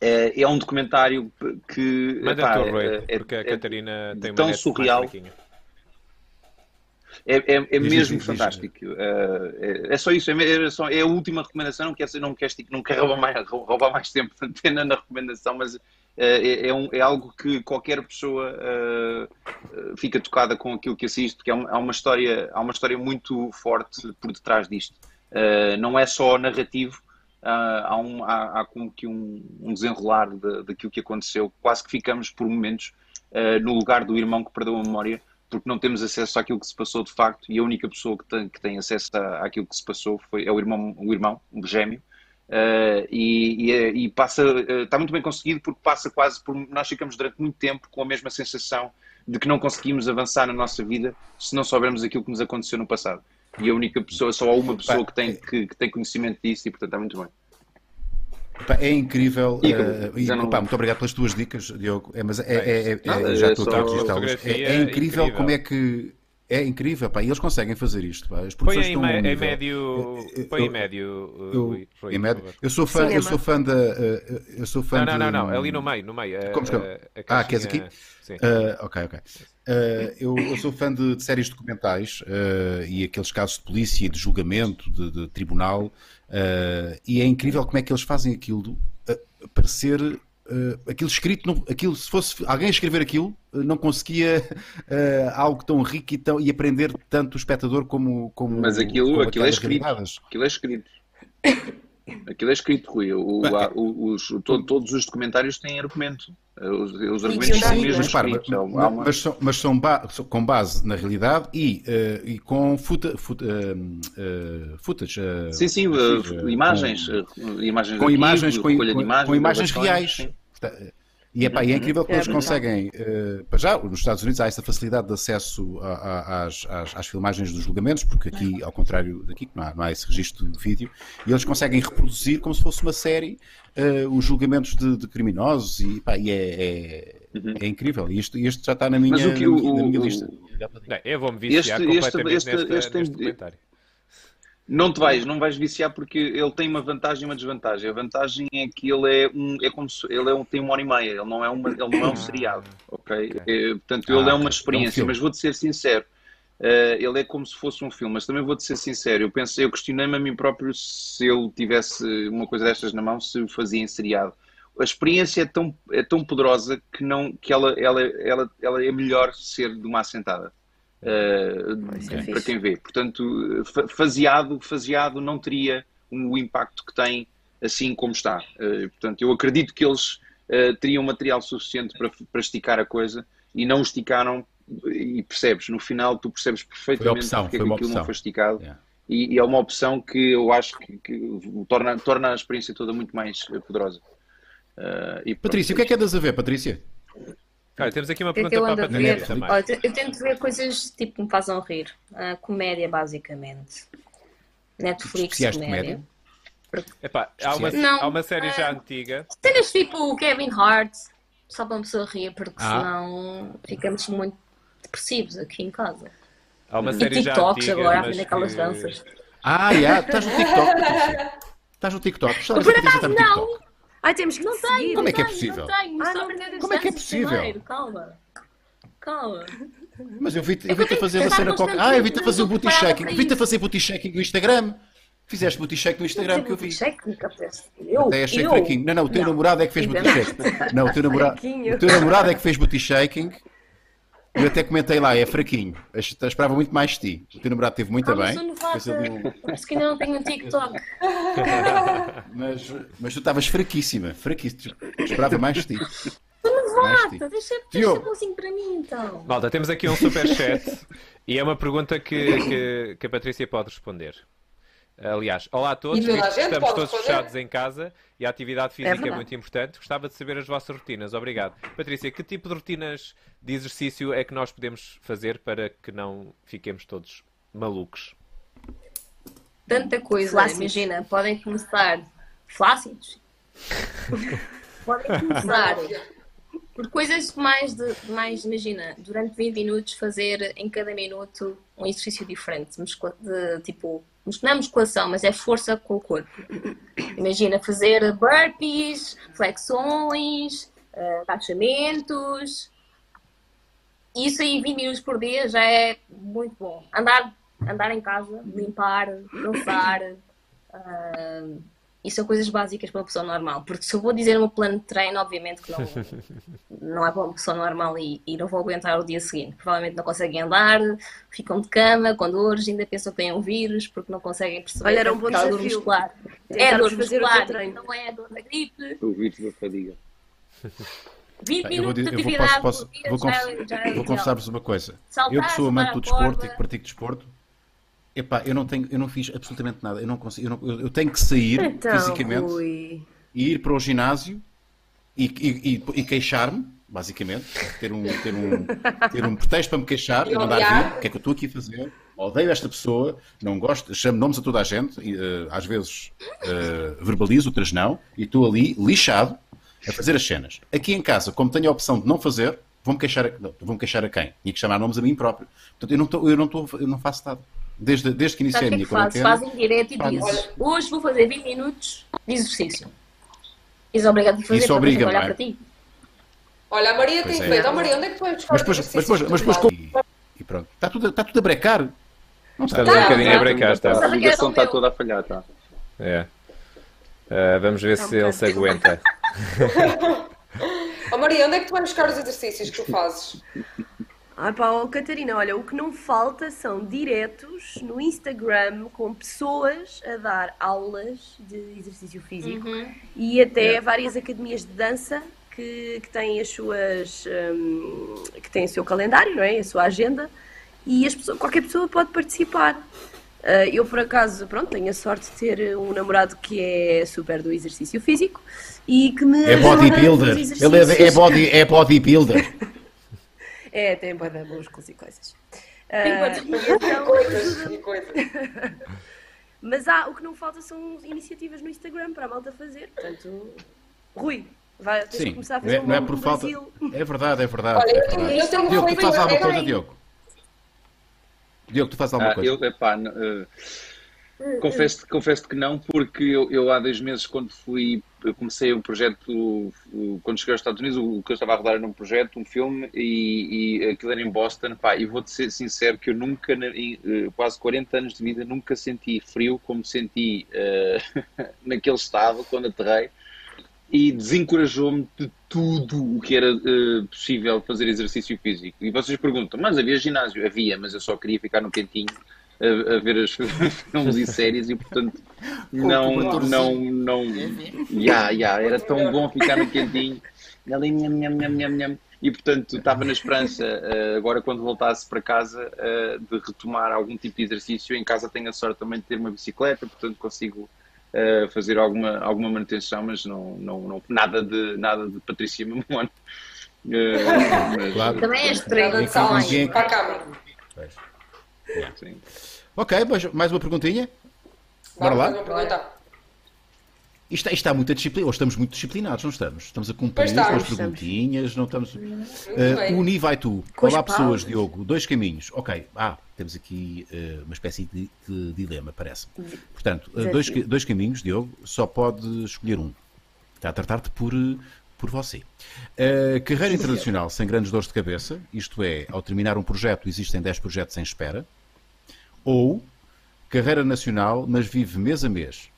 é, é, um documentário que Manda epá, é, é, porque a Catarina tem uma tão surreal. É, é, é mesmo fantástico. Uh, é, é, só isso, é, só, é, a última recomendação. Não quero, não quero, não quero roubar, mais, roubar mais tempo de antena na recomendação, mas uh, é, um, é, algo que qualquer pessoa uh, fica tocada com aquilo que assiste, porque há uma, há uma, história, há uma história muito forte por detrás disto. não é só narrativo, há, um, há, há como que um, um desenrolar de, daquilo que aconteceu. Quase que ficamos por momentos no lugar do irmão que perdeu a memória porque não temos acesso àquilo que se passou de facto e a única pessoa que tem, que tem acesso àquilo que se passou foi, é o irmão, o irmão, o gêmeo. Uh, e, e, e, passa, uh, está muito bem conseguido porque passa quase por. Nós ficamos durante muito tempo com a mesma sensação de que não conseguimos avançar na nossa vida se não soubermos aquilo que nos aconteceu no passado. E a única pessoa, só há uma pessoa que tem, que, que tem conhecimento disso e portanto está muito bem. É incrível. E, uh, e, não... muito obrigado pelas tuas dicas, Diogo. É, mas é, é, é, é já estou a registá-los. É, incrível, como é que. É incrível, pá, e eles conseguem fazer isto. Pá. As põe em, um em médio. Põe em médio. Eu, eu, em médio. Eu sou fã, eu sou fã da. Eu sou fã não, não, não, não, ali no meio, no meio. Como a, a, a ah, queres aqui? Sim. Uh, ok, ok. Uh, eu, eu, sou fã de, de séries documentais uh, e aqueles casos de polícia, de julgamento, de, de tribunal. Uh, e é incrível como é que eles fazem aquilo uh, parecer uh, aquilo escrito, não, aquilo, se fosse alguém escrever aquilo, não conseguia algo tão rico e, tão, e aprender tanto o espectador como. como Mas aquilo, como aquilo é escrito. Aquilo é escrito. Aquilo é escrito, Rui. O, o, os, todo, todos os documentários têm argumento. Os, os argumentos são mesmo mas, escritos. Mas, uma... mas, são, mas são ba com base na realidade e, uh, e com futa, futa, uh, footage. Uh, sim, sim, imagens. Com, imagens com, imagens, com, com imagens reais. Sim. E, epá, e é incrível que é eles conseguem. Uh, já, nos Estados Unidos há essa facilidade de acesso a, a, às, às, às, filmagens dos julgamentos, porque aqui, ao contrário daqui, não há, não há esse registro de vídeo, e eles conseguem reproduzir como se fosse uma série uh, os julgamentos de, de criminosos, e, epá, e é, é, uhum. é, incrível. E isto, isto já está na minha, o que, o, na minha lista. Não, eu vou-me viciar este, completamente este, este, neste documentário. Não te vais, não vais viciar porque ele tem uma vantagem e uma desvantagem. A vantagem é que ele é um, é como se, ele é um, tem uma hora e meia, ele não é, uma, ele não é um seriado, ok? É, portanto, ele é uma experiência, é um mas vou-te ser sincero, uh, ele é como se fosse um filme, mas também vou-te ser sincero, eu pensei, eu questionei-me a mim próprio se eu tivesse uma coisa destas na mão, se o fazia em seriado. A experiência é tão, é tão poderosa que, não, que ela, ela, ela, ela é melhor ser de uma assentada. Uh, para quem vê. Portanto, faseado, faseado não teria o impacto que tem assim como está. Uh, portanto, eu acredito que eles uh, teriam material suficiente para, para esticar a coisa e não esticaram e percebes, no final tu percebes perfeitamente opção, porque é que aquilo opção. não foi esticado. Yeah. E, e, é uma opção que eu acho que, que torna, torna a experiência toda muito mais poderosa. Patrícia, o que é que andas a ver, Patrícia? Cara, temos aqui uma pergunta para a Patrícia também. Olha, eu tento ver coisas tipo que me façam rir. Uh, comédia, basicamente. Netflix, comédia. comédia. Epá, há, uma, não, há uma série uh, já antiga. Cenas tipo o Kevin Hart, só para uma pessoa rir, porque ah. senão ficamos muito depressivos aqui em casa. Há uma série e TikToks já antiga, agora, a aprender aquelas danças. Ah, yeah. estás no TikTok. Estás no TikTok. Estás Por acaso não. Ai, temos que não seguir. Como é que é possível? Não tenho, ah, não, como é que é possível? Primeiro. Calma. Calma. Mas eu vi-te vi fazer uma cena qualquer. Ah, eu vi-te a fazer o booty shaking. Vi-te a fazer booty shaking no Instagram. Fizeste booty shaking no Instagram que eu vi. Eu, Até achei fraquinho. Não, não, o teu namorado é que fez booty shaking. Não, o teu namorado, o teu namorado é que fez booty shaking. Eu até comentei lá, é fraquinho. Eu esperava muito mais de ti. O teu namorado teve muito ah, bem. Mas eu não Por isso que ainda não tenho um TikTok. mas, mas tu estavas fraquíssima. Fraquíssima. Esperava mais de ti. Tu novata, deixa, deixa um assim para mim então. Malta, temos aqui um super chat e é uma pergunta que, que, que a Patrícia pode responder. Aliás, olá a todos, estamos todos fechados em casa e a atividade física é, é, muito importante. Gostava de saber as vossas rotinas. Obrigado. Patrícia, que tipo de rotinas de exercício é que nós podemos fazer para que não fiquemos todos malucos? tanta coisa. Flácidos. Imagina, podem começar flácidos. podem começar por coisas mais de, mais, imagina, durante 20 minutos fazer em cada minuto um exercício diferente, de, tipo, não é musculação, mas é força com o corpo. Imagina fazer burpees, flexões, uh, agachamentos. Isso aí 20 minutos por dia já é muito bom. Andar, andar em casa, limpar, dançar. Uh, e são coisas básicas para uma pessoa normal. Porque se eu vou dizer um plano de treino, obviamente que não, não é para uma pessoa normal e, e, não vou aguentar o dia seguinte. Provavelmente não conseguem andar, ficam de cama, com dores, ainda pensam que têm um vírus porque não conseguem perceber Olha, era um bom desafio. dor muscular. É dor muscular, não é dor da gripe. O vírus da fadiga. 20 minutos de atividade posso, posso, vou, é vou confessar-vos uma coisa. Saltar, eu que sou amante do desporto e que pratico desporto, Epá, eu não tenho, eu não fiz absolutamente nada. Eu não consigo, eu, não, eu tenho que sair então, fisicamente Rui. e ir para o ginásio e, e, e, e queixar-me, basicamente, ter um, ter um, ter um pretexto para me queixar e mandar vir. O que é que eu estou aqui a fazer? Odeio esta pessoa, não gosto, chamo nomes a toda a gente, e, uh, às vezes uh, verbalizo, outras não, e estou ali lixado a fazer as cenas. Aqui em casa, como tenho a opção de não fazer, vou-me queixar, a, queixar a quem? Tinha que chamar nomes a mim próprio. Portanto, eu não, tô, eu não, tô, eu não faço nada desde, desde que iniciei a minha quarentena. Fazem direto e dizes, hoje vou fazer 20 minutos de exercício. És obrigado a fazer Isso obriga, olhar é? para ti. Olha, a Maria tem é. feito. Oh, Maria, onde é que tu vais buscar mas depois, mas depois, mas depois, e, e pronto. Está tudo, está tudo a brecar. Não está, está um bocadinho a brecar. Está. A ligação está toda a falhar. Está. É. Uh, vamos ver se ele se aguenta. oh, Maria, onde é que tu vais buscar os exercícios que tu fazes? Ah pá, oh, Catarina, olha, o que não falta são diretos no Instagram com pessoas a dar aulas de exercício físico uhum. e até várias academias de dança que, que têm as suas um, que têm o seu calendário, não é? A sua agenda e as pessoas, qualquer pessoa pode participar. Uh, eu, por acaso, pronto, tenho a sorte de ter um namorado que é super do exercício físico e que me. É bodybuilder. Ele é, é, body, é bodybuilder. É, tem boa de músculos e coisas. Tem uh, então, coisas e coisas. Mas há, o que não falta são iniciativas no Instagram para a malta fazer. Portanto, Rui, vai, tens Sim, que começar a fazer é, um não é por falta. É verdade, é verdade. Olha, é verdade. Eu tenho Diogo, tu fazes alguma coisa, Diogo? Diogo, tu fazes alguma ah, coisa? Eu, epá, uh, confesso, confesso que não, porque eu, eu há dois meses, quando fui eu comecei um projeto, quando cheguei aos Estados Unidos, o que eu estava a rodar era um projeto, um filme, e, e aquilo era em Boston, pá, e vou-te ser sincero que eu nunca, em eh, quase 40 anos de vida, nunca senti frio como senti uh, naquele estado, quando aterrei, e desencorajou-me de tudo o que era uh, possível fazer exercício físico. E vocês perguntam, mas havia ginásio? Havia, mas eu só queria ficar no quentinho a, a ver as filmes e séries e portanto não, não, não, yeah, yeah, era tão bom ficar no quentinho, ali, nham, nham, nham, nham, nham. e portanto estava na esperança, uh, agora quando voltasse para casa, uh, de retomar algum tipo de exercício. Em casa tenho a sorte também de ter uma bicicleta, portanto consigo uh, fazer alguma, alguma manutenção, mas não, não, não, nada, de, nada de Patrícia Mamone. Uh, claro. Também é estranho. Para a Sim. Ok, mais uma perguntinha? Bora lá? Isto, isto está muito disciplina. Hoje estamos muito disciplinados, não estamos? Estamos a cumprir as perguntinhas, não estamos. Uh, uni vai tu. Olá, pessoas, Diogo. Dois caminhos. Ok. Ah, temos aqui uh, uma espécie de, de dilema, parece-me. Portanto, uh, dois, dois caminhos, Diogo, só pode escolher um. Está a tratar-te por, por você. Uh, carreira internacional sem grandes dores de cabeça, isto é, ao terminar um projeto, existem 10 projetos em espera. Ou carreira nacional, mas vive mês a mês.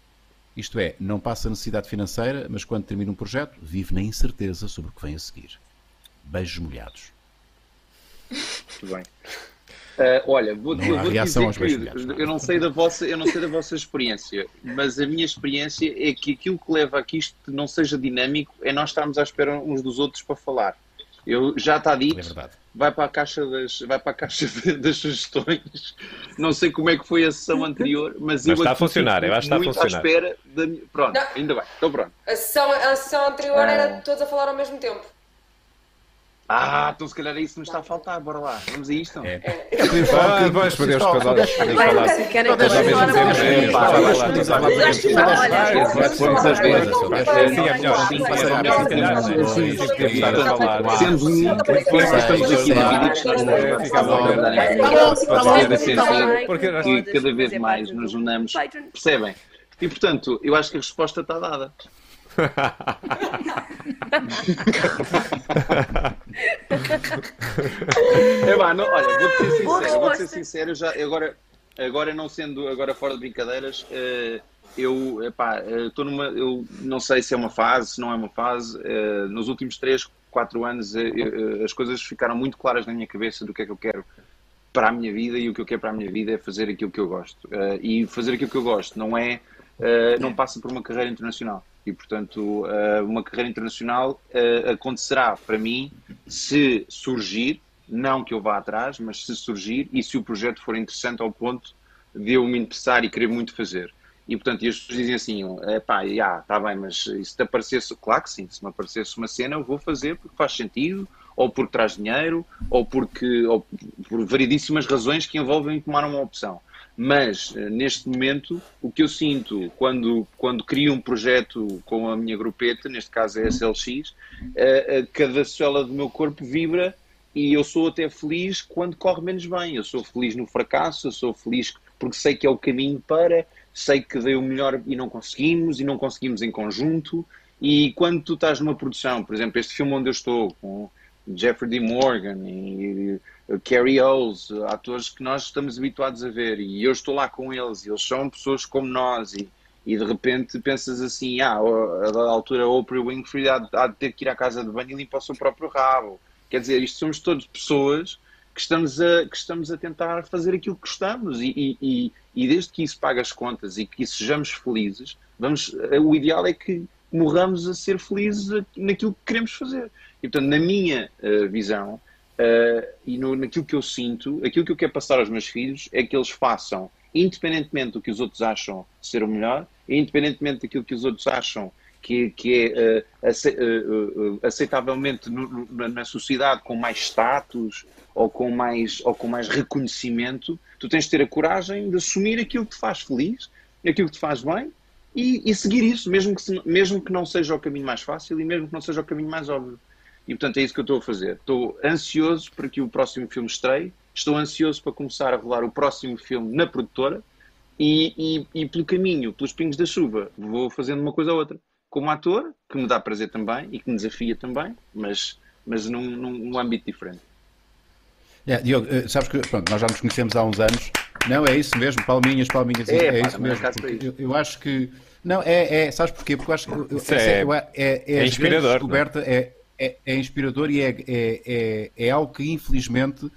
Isto é, não passa necessidade financeira, mas quando termina um projeto, vive na incerteza sobre o que vem a seguir. Beijos molhados. Muito bem. Uh, olha, vou, não vou dizer que eu não sei da vossa, eu não sei da vossa experiência, mas a minha experiência é que aquilo que leva a que isto não seja dinâmico é nós estarmos à espera uns dos outros para falar. Eu já está dito. É vai para a caixa das, vai para a caixa das sugestões. Não sei como é que foi a sessão anterior, mas, mas eu está a funcionar, eu acho que está a funcionar. à espera da minha... Pronto, não. ainda bem, estou pronto. A sessão, a sessão anterior ah. era todos a falar ao mesmo tempo. Ah, então se calhar é isso que nos está a faltar, bora lá, vamos a isto. É. É. Ah, vamos, podemos falar. Querem que eu Sendo um, estamos aqui na vida que cada vez mais nos unamos, percebem? E portanto, eu acho que a resposta está dada. é pá, não, olha, vou ser sincero, vou ser sincero, já, agora, agora não sendo agora fora de brincadeiras, uh, eu estou uh, numa, eu não sei se é uma fase, se não é uma fase, uh, nos últimos 3, 4 anos as coisas ficaram muito claras na minha cabeça do que é que eu quero para a minha vida e o que eu quero para a minha vida é fazer aquilo que eu gosto. e fazer aquilo que eu gosto não é, não passa por uma carreira internacional e, portanto, eh, uma carreira internacional eh, acontecerá para mim se surgir, não que eu vá atrás, mas se surgir e se o projeto for interessante ao ponto de eu me interessar e querer muito fazer. E, portanto, e as pessoas dizem assim, é pá, já, está bem, mas se te aparecesse, claro que sim, se me aparecesse uma cena, eu vou fazer porque faz sentido, ou porque traz dinheiro, ou porque, ou por variedíssimas razões que envolvem tomar uma opção. Mas, eh, neste momento, o que eu sinto quando, quando crio um projeto com a minha grupeta, neste caso é a SLX, eh, eh, cada célula do meu corpo vibra e eu sou até feliz quando corre menos bem. Eu sou feliz no fracasso, eu sou feliz porque sei que é o caminho para, sei que dei o melhor e não conseguimos, e não conseguimos em conjunto. E quando tu estás numa produção, por exemplo, este filme onde eu estou, com Jeffrey D. Morgan e Carrie Owens, atores que nós estamos habituados a ver, e eu estou lá com eles, e eles são pessoas como nós, e, e de repente pensas assim, ah, a altura Oprah Winfrey há, há de ter que ir à casa de banho e limpar o seu próprio rabo. Quer dizer, isto somos todos pessoas que estamos a, que estamos a tentar fazer aquilo que gostamos, e, e, e desde que isso pague as contas e que sejamos felizes, vamos, o ideal é que morramos a ser felizes naquilo que queremos fazer. E portanto, na minha uh, visão, Uh, e no, naquilo que eu sinto, aquilo que eu quero passar aos meus filhos é que eles façam, independentemente do que os outros acham ser o melhor, independentemente daquilo que os outros acham que, que é uh, aceitavelmente no, no, na sociedade com mais status ou com mais, ou com mais reconhecimento, tu tens de ter a coragem de assumir aquilo que te faz feliz, aquilo que te faz bem e, e seguir isso, mesmo que, mesmo que não seja o caminho mais fácil e mesmo que não seja o caminho mais óbvio. E portanto é isso que eu estou a fazer. Estou ansioso para que o próximo filme estreie, estou ansioso para começar a rolar o próximo filme na produtora e, e, e pelo caminho, pelos pingos da chuva, vou fazendo uma coisa ou outra. Como ator, que me dá prazer também e que me desafia também, mas, mas num, num âmbito diferente. Yeah, Diogo, eh, sabes que pronto, nós já nos conhecemos há uns anos. Não, é isso mesmo, palminhas, palminhas, é, é isso mesmo. Eu, eu, acho que. Não, é, é, sabes porquê? Porque eu acho que eu, é, é, é, é, inspirador. Descoberta, é, é, é inspirador e é, é, é, é, algo que, infelizmente,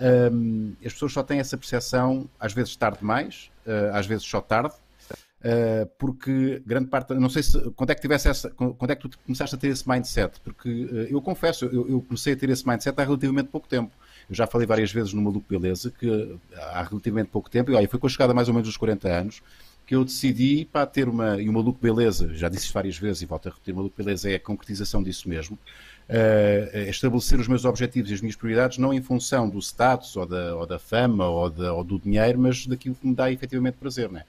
um, as pessoas só têm essa percepção, às vezes tarde demais, uh, às vezes só tarde, uh, porque grande parte, não sei se, quando é que tivesse essa, quando é que tu começaste a ter esse mindset, porque uh, eu confesso, eu, eu, comecei a ter esse mindset há relativamente pouco tempo. Eu já falei várias vezes no Maluco Beleza que há relativamente pouco tempo, e olha, foi com a chegada mais ou menos dos 40 anos, que eu decidi para ter uma. E o Maluco Beleza, já disse várias vezes e volto a repetir: o Maluco Beleza é a concretização disso mesmo. Uh, estabelecer os meus objetivos e as minhas prioridades não em função do status ou da, ou da fama ou, da, ou do dinheiro, mas daquilo que me dá efetivamente prazer. Né?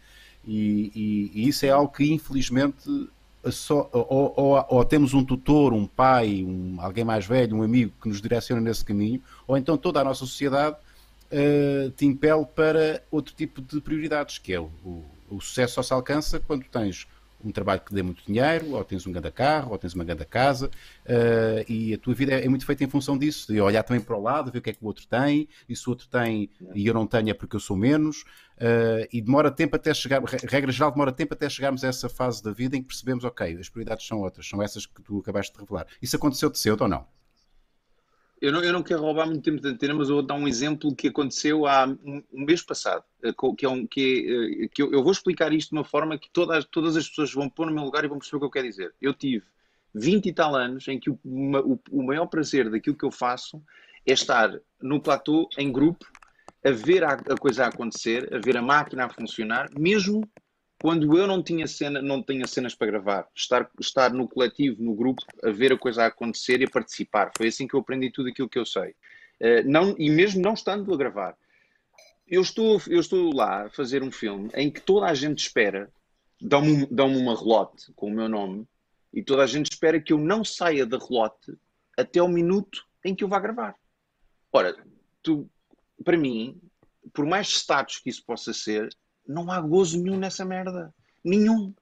E, e, e isso é algo que, infelizmente, só, ou, ou, ou, temos um tutor, um pai, um, alguém mais velho, um amigo que nos direciona nesse caminho, ou então toda a nossa sociedade uh, te impele para outro tipo de prioridades, que é o, o o sucesso só se alcança quando tens um trabalho que dê muito dinheiro, ou tens um grande carro, ou tens uma grande casa, uh, e a tua vida é, é, muito feita em função disso, de olhar também para o lado, ver o que é que o outro tem, e se o outro tem e eu não tenho é porque eu sou menos, uh, e demora tempo até chegar, regra geral, demora tempo até chegarmos a essa fase da vida em que percebemos, ok, as prioridades são outras, são essas que tu acabaste de revelar. Isso aconteceu de cedo ou não? Eu não, eu não quero roubar muito tempo de antena, mas eu vou dar um exemplo que aconteceu há um, um mês passado, eh, que é um que, é, que eu, eu, vou explicar isto de uma forma que todas, todas as pessoas vão pôr no meu lugar e vão perceber o que eu quero dizer. Eu tive 20 e tal anos em que o, o, o maior prazer daquilo que eu faço é estar no platô, em grupo, a ver a, a coisa a acontecer, a ver a máquina a funcionar, mesmo quando eu não tinha cena, não tinha cenas para gravar, estar, estar no coletivo, no grupo, a ver a coisa a acontecer e a participar. Foi assim que eu aprendi tudo aquilo que eu sei. Uh, não, e mesmo não estando a gravar. Eu estou, eu estou lá a fazer um filme em que toda a gente espera, dão-me dão uma relote com o meu nome, e toda a gente espera que eu não saia da relote até o minuto em que eu vá gravar. Ora, tu, para mim, por mais status que isso possa ser, não há gozo nenhum nessa merda. Nenhum.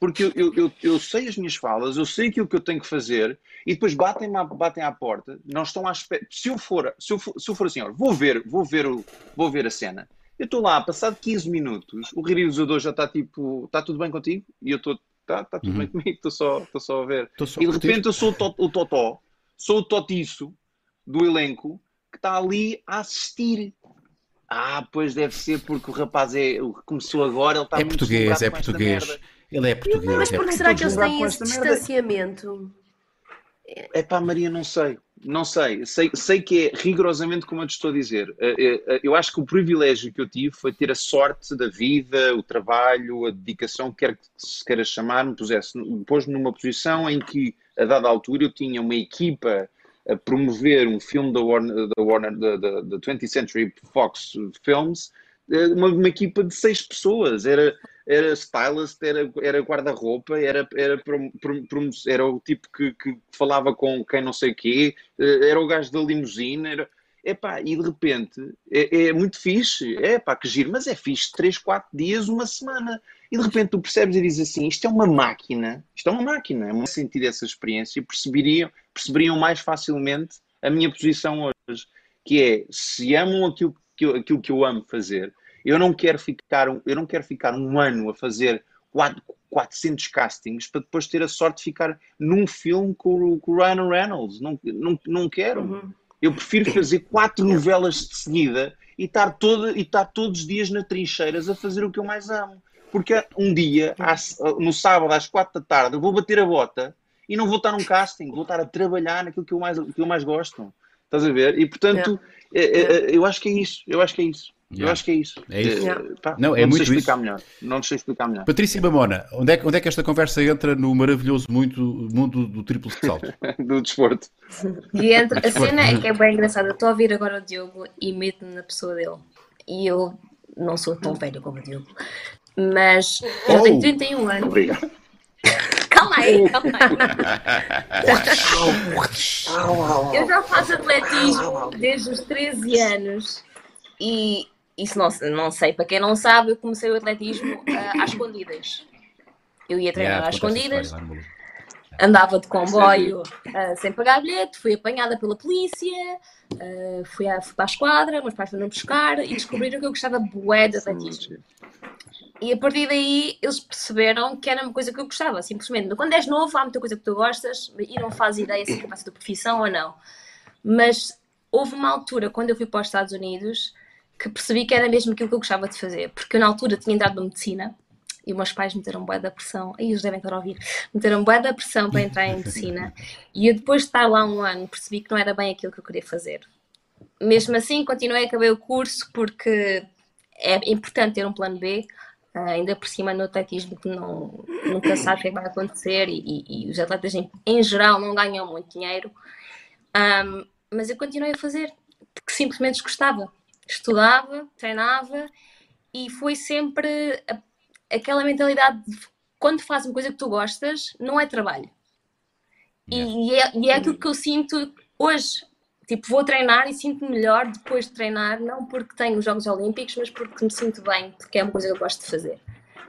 Porque eu, eu, eu, eu, sei as minhas falas, eu sei aquilo que eu tenho que fazer e depois batem, batem à porta, não estão à espera. Se eu for, se eu for, se eu for assim, olha, vou ver, vou ver, o, vou ver a cena. Eu estou lá, passado 15 minutos, o realizador já está tipo, está tudo bem contigo? E eu estou, está tá tudo uhum. bem comigo, estou só, só a ver. Só e de repente eu sou o, to, o Totó, sou o Totiço do elenco que está ali a assistir. Ah, pois deve ser porque o rapaz é, começou agora, ele está é muito português, é português. Ele é português. Mas é por que será que eles têm esse distanciamento? É pá, Maria, não sei. Não sei. sei. Sei que é rigorosamente como eu te estou a dizer. Eh, eh, eh, eu acho que o privilégio que eu tive foi ter a sorte da vida, o trabalho, a dedicação, quer que se queira chamar, me pusesse, pôs-me numa posição em que, a dada altura, eu tinha uma equipa a promover um filme da Warner, da, Warner, da, da, da 20th Century Fox Films, eh, uma, uma, equipa de seis pessoas, era, era stylist, era, era guarda-roupa, era, era, prom, prom, era o tipo que, que falava com quem não sei o quê, eh, era o gajo da limusine, era, epá, e de repente é, é muito fixe, é pá, que giro, mas é fixe 3, 4 dias, uma semana. E de repente tu percebes e dizes assim: isto é uma máquina, isto é uma máquina, é muito sentir essa experiência e perceberiam, perceberiam mais facilmente a minha posição hoje, que é se amam aquilo que eu, aquilo que eu amo fazer, eu não quero ficar, eu não quero ficar um ano a fazer 400 castings para depois ter a sorte de ficar num filme com, com o Ryan Reynolds. Não, não, não quero. Uhum. Eu prefiro fazer quatro novelas de seguida e estar, todo, e estar todos os dias na trincheiras a fazer o que eu mais amo. Porque um dia, no sábado, às quatro da tarde, eu vou bater a bota e não vou estar num casting, vou estar a trabalhar naquilo que eu mais, que eu mais gosto. Estás a ver? E portanto, é. É, é, eu acho que é isso. Eu acho que é isso. Yeah. Eu acho que é isso. É isso. Yeah. Pá, não, é não muito sei explicar isso. melhor. Não sei explicar melhor. Patrícia Mamona, onde é, que, onde é que esta conversa entra no maravilhoso muito, mundo do triplo salto? do desporto. E entra, a cena é que é bem engraçada. Estou a ouvir agora o Diogo e meto-me na pessoa dele. E eu não sou tão velho como o Diogo. Mas eu oh. tenho 31 anos. Obrigado. calma aí, calma aí. eu já faço atletismo desde os 13 anos e isso não, não sei, para quem não sabe, eu comecei o atletismo uh, às escondidas. Eu ia treinar yeah, às escondidas, andava de comboio uh, sem pagar bilhete, fui apanhada pela polícia, uh, fui, à, fui para a esquadra, meus pais foram buscar e descobriram que eu gostava bué de atletismo. E a partir daí eles perceberam que era uma coisa que eu gostava, simplesmente. Quando és novo, há muita coisa que tu gostas e não fazes ideia se é capaz da profissão ou não. Mas houve uma altura, quando eu fui para os Estados Unidos, que percebi que era mesmo aquilo que eu gostava de fazer, porque eu na altura tinha entrado na medicina e meus pais meteram boa da pressão, aí eles devem estar a ouvir, meteram boa da pressão para entrar em medicina e eu depois de estar lá um ano percebi que não era bem aquilo que eu queria fazer. Mesmo assim, continuei, acabei o curso porque é importante ter um plano B, Uh, ainda por cima no atletismo que não, nunca sabe o que, é que vai acontecer e, e, e, os atletas em, em, geral não ganham muito dinheiro. Um, mas eu continuei a fazer porque simplesmente gostava estudava, treinava e foi sempre a, aquela mentalidade de quando fazes uma coisa que tu gostas, não é trabalho. Yeah. E, e, é, e é aquilo que eu sinto hoje. Tipo, vou treinar e sinto-me melhor depois de treinar, não porque tenho os Jogos Olímpicos, mas porque me sinto bem, porque é uma coisa que eu gosto de fazer.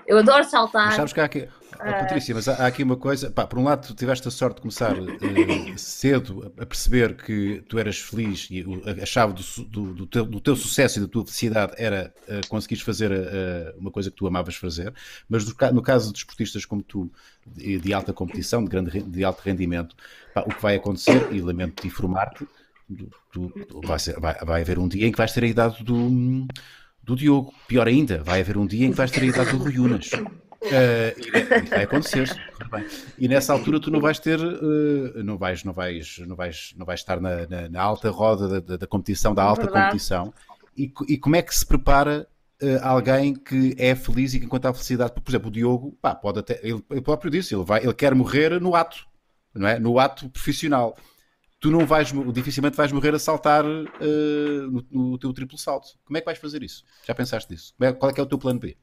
Eu adoro saltar. Mas sabes que há aqui, oh, Patrícia, mas há, aqui uma coisa. Pá, por um lado, tu tiveste a sorte de começar uh, cedo a perceber que tu eras feliz e a chave do, do, do, teu, do teu, sucesso e da tua felicidade era uh, conseguires fazer uh, uma coisa que tu amavas fazer. Mas no, no caso de desportistas como tu, de, de, alta competição, de, grande, de alto rendimento, pá, o que vai acontecer, e lamento-te informar-te, vai, vai, vai haver um dia em que vais ter a idade do do Diogo. Pior ainda, vai haver um dia em que vais ter a idade do Rui Unas. Uh, e, vai acontecer e nessa altura tu não vais ter uh, não vais não vais não vais não vais estar na, na, na alta roda da, da, competição da alta competição e, e, como é que se prepara uh, alguém que é feliz e que encontra a felicidade. Por exemplo, o Diogo, pá, pode até, ele, ele próprio disse, ele, vai, ele quer morrer no ato, não é? No ato profissional. Tu não vais, dificilmente vais morrer a saltar uh, no, no, teu triplo salto. Como é que vais fazer isso? Já pensaste nisso? É, qual é é o teu plano B?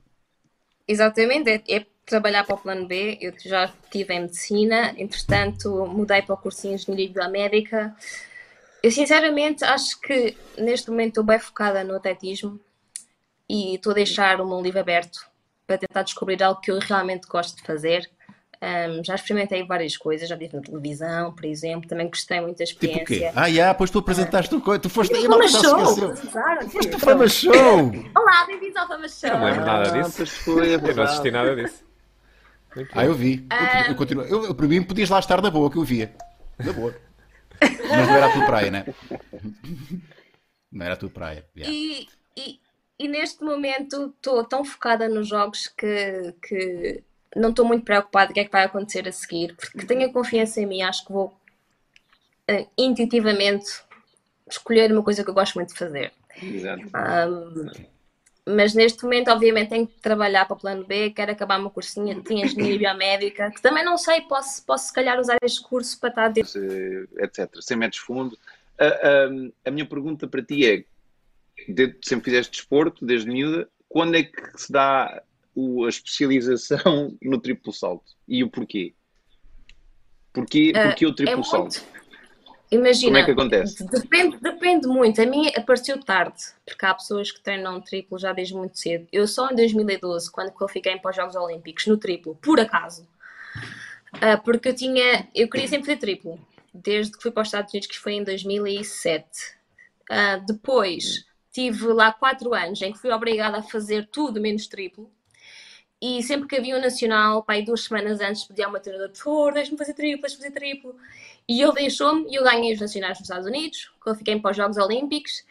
Exatamente, é, é, trabalhar para o plano B. Eu já estive em medicina, entretanto mudei para o curso de engenharia biomédica. Eu sinceramente acho que neste momento estou bem focada no atletismo e estou a deixar o meu livro aberto para tentar descobrir algo que eu realmente gosto de fazer. Um, já experimentei várias coisas, já estive na televisão, por exemplo, também gostei muito da experiência. Tipo o quê? Ah, yeah, pois tu apresentaste uh, coisa, tu foste aí Fama Show! Foste Fama Show! Olá, bem-vindos ao Fama Show! Não lembro nada ah, disso. Foi, eu não assisti nada disso. ah, eu vi. Eu, eu, continuo. Eu, eu, para mim, podias lá estar na boa, que eu via. Na boa. Mas não era a tua praia, né? Não era a tua praia. Yeah. E, e, e, neste momento estou tão focada nos jogos que, que não estou muito preocupada o que é que vai acontecer a seguir, porque tenho a confiança em mim, acho que vou uh, intuitivamente escolher uma coisa que eu gosto muito de fazer. Exato. Um, mas neste momento, obviamente, tenho que trabalhar para o plano B, quero acabar uma cursinha de engenharia biomédica, que também não sei, posso, posso se calhar usar este curso para estar dentro. Etc. 100 metros fundo. Uh, uh, a minha pergunta para ti é: de, sempre fizeste desporto, desde miúda, quando é que se dá o, a especialização no triplo salto? E o porquê? Porquê, uh, porquê o triplo é salto? Muito Imagina, Como é que acontece? Depende, depende muito. A mim apareceu tarde, porque há pessoas que treinam triplo já desde muito cedo. Eu só em 2012, quando qualifiquei para os Jogos Olímpicos, no triplo, por acaso. Uh, porque eu tinha, eu queria sempre fazer triplo, desde que fui para os Estados Unidos, que foi em 2007. Uh, ah, depois tive lá quatro anos em que fui obrigada a fazer tudo menos triplo. E sempre que havia um nacional, pai, duas semanas antes, pedia ao meu treinador, por favor, deixe-me fazer triplo, deixe-me fazer triplo. E ele deixou-me e eu ganhei os nacionais nos Estados Unidos, qualifiquei para os Jogos Olímpicos.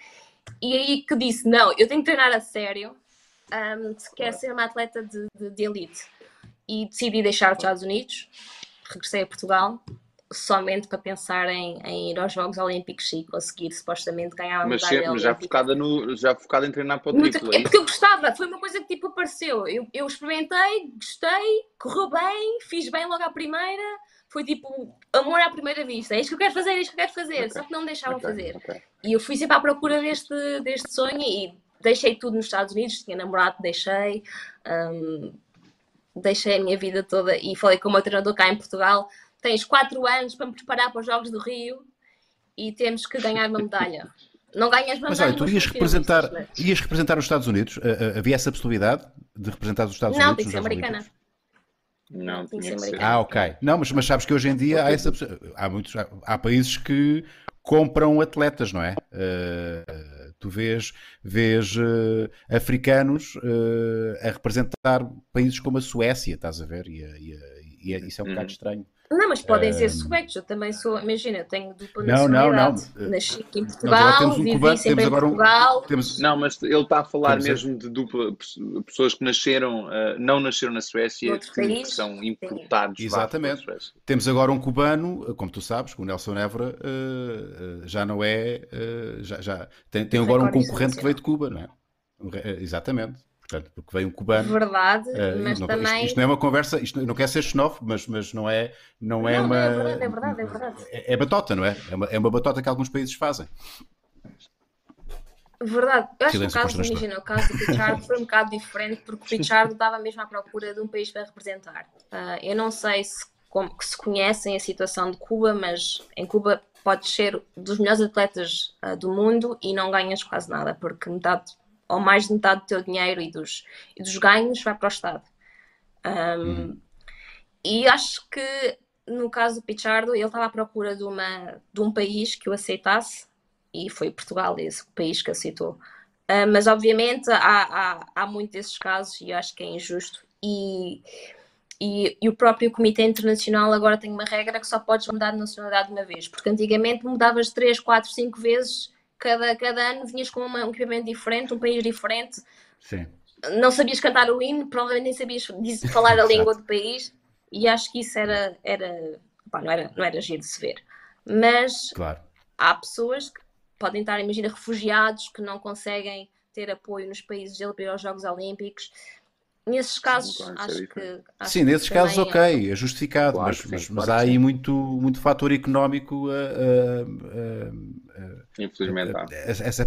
E aí que disse, não, eu tenho que treinar a sério um, se quer ser uma atleta de, de, de elite. E decidi deixar os Estados Unidos, regressei a Portugal somente para pensar em, em, ir aos Jogos Olímpicos e conseguir supostamente ganhar uma mas medalha sempre, já focada no já focada em treinar para o triplo é, é porque eu gostava foi uma coisa que tipo apareceu eu, eu experimentei gostei correu bem fiz bem logo à primeira foi tipo amor à primeira vista é isto que eu quero fazer é isto que eu quero fazer okay. só que não me deixavam okay. fazer okay. e eu fui sempre à procura deste deste sonho e deixei tudo nos Estados Unidos tinha namorado deixei um, deixei a minha vida toda e falei com o meu treinador cá em Portugal tens quatro anos para me preparar para os Jogos do Rio e temos que ganhar uma medalha. Não ganhas uma mas medalha. Mas olha, tu ias representar, mas... ias representar os Estados Unidos? Havia essa possibilidade de representar os Estados não, Unidos? Não, tem que ser americana. Não, tem que ser americana. Ah, ok. Não, mas, mas sabes que hoje em dia há, essa, há, muitos, há, há países que compram atletas, não é? Uh, tu vês, vês uh, africanos uh, a representar países como a Suécia, estás a ver? E, e, e isso é um hum. bocado estranho. Não, mas podem ser suecos. Eu também sou, imagina, eu tenho dupla não, nacionalidade. Não, não. Nasci aqui em Portugal, temos um vivi cubano, sempre temos em Portugal. Um, temos... Não, mas ele está a falar mesmo de dupla, pessoas que nasceram, uh, não nasceram na Suécia, que, que, são importados. Exatamente. Temos agora um cubano, como tu sabes, o Nelson Évora uh, já não é, uh, já, já tem, tem agora um concorrente que veio de Cuba, não é? Exatamente. Portanto, porque veio um cubano. Verdade, uh, mas não, também. Isto, isto, não é uma conversa, isto não quer ser xenófobo, mas, mas não é, não é não, uma. É verdade, é verdade, é verdade. É, é batota, não é? É uma, é uma batota que alguns países fazem. Verdade, eu acho Silêncio que o caso, imagina, o caso do Pichardo foi um bocado diferente porque o Pichardo estava mesmo à procura de um país para representar. Uh, eu não sei se, como, se conhecem a situação de Cuba, mas em Cuba podes ser dos melhores atletas uh, do mundo e não ganhas quase nada, porque metade ou mais de metade do teu dinheiro e dos, e dos ganhos vai para o Estado. Um, hum. E acho que no caso do Pichardo, ele estava à procura de, uma, de um país que o aceitasse e foi Portugal esse país que aceitou. Uh, mas obviamente há, há, há muitos desses casos e acho que é injusto. E, e, e, o próprio Comitê Internacional agora tem uma regra que só podes mudar de nacionalidade uma vez, porque antigamente mudavas 3, 4, 5 vezes cada, cada ano vinhas com uma, um equipamento diferente, um país diferente. Sim. Não sabias cantar o hino, provavelmente nem sabias falar a língua do país, e acho que isso era, era, não era, não era giro de se ver. Mas claro. há pessoas que podem estar, imagina, refugiados que não conseguem ter apoio nos países dele para ir aos Jogos Olímpicos. Nesses casos, Sim, acho que. Acho Sim, nesses casos, ok, é justificado, claro, mas, mas, claro mas há aí muito, muito fator económico. Uh, uh, Infelizmente há. Essa,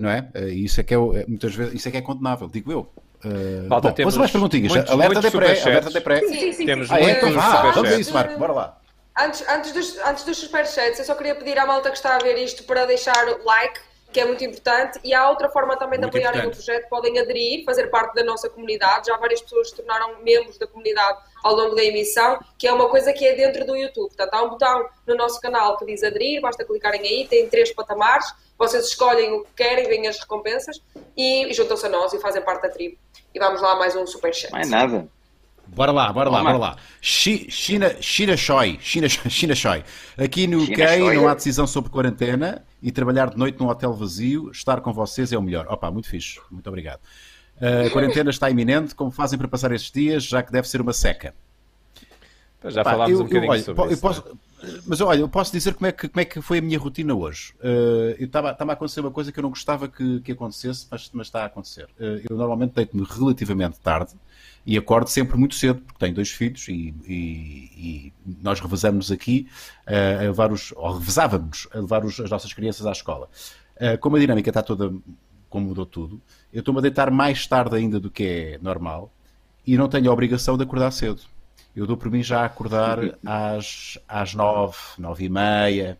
não é? Isso é que é, muitas vezes, isso é que é condenável, digo eu. Uh, Falta, bom, mais perguntinhas. Muitos, alerta de pré, alerta de pré. Sim, sim, sim. Temos ah, é, então vá, vamos a isso, Marco, bora lá. Antes, antes, dos, antes dos superchats, eu só queria pedir à malta que está a ver isto para deixar like que é muito importante. E há outra forma também muito de apoiarem importante. o projeto, podem aderir, fazer parte da nossa comunidade. Já várias pessoas se tornaram membros da comunidade ao longo da emissão, que é uma coisa que é dentro do YouTube. Portanto, há um botão no nosso canal que diz aderir, basta clicarem aí, tem três patamares, vocês escolhem o que querem, vêm as recompensas e juntam-se a nós e fazem parte da tribo. E vamos lá mais um superchat. Mais nada. Bora lá, bora lá, bora lá. China, China Choi, China, China Choi. Aqui no UK não há decisão sobre quarentena e trabalhar de noite num hotel vazio, estar com vocês é o melhor. Opa, muito fixe, muito obrigado. A quarentena está iminente, como fazem para passar estes dias, já que deve ser uma seca. Já falámos eu, um bocadinho eu, olha, sobre isso. Posso, mas olha, eu posso dizer como é que, como é que foi a minha rotina hoje. Uh, eu estava a acontecer uma coisa que eu não gostava que, que acontecesse, mas, mas está a acontecer. Uh, eu normalmente deito-me relativamente tarde e acordo sempre muito cedo, porque tenho dois filhos e, e, e nós revezamos aqui uh, a levar os, ou revezávamos a levar os, as nossas crianças à escola. Uh, como a dinâmica está toda, como mudou tudo, eu estou-me a deitar mais tarde ainda do que é normal e não tenho a obrigação de acordar cedo. Eu dou por mim já a acordar às, às nove, nove e meia,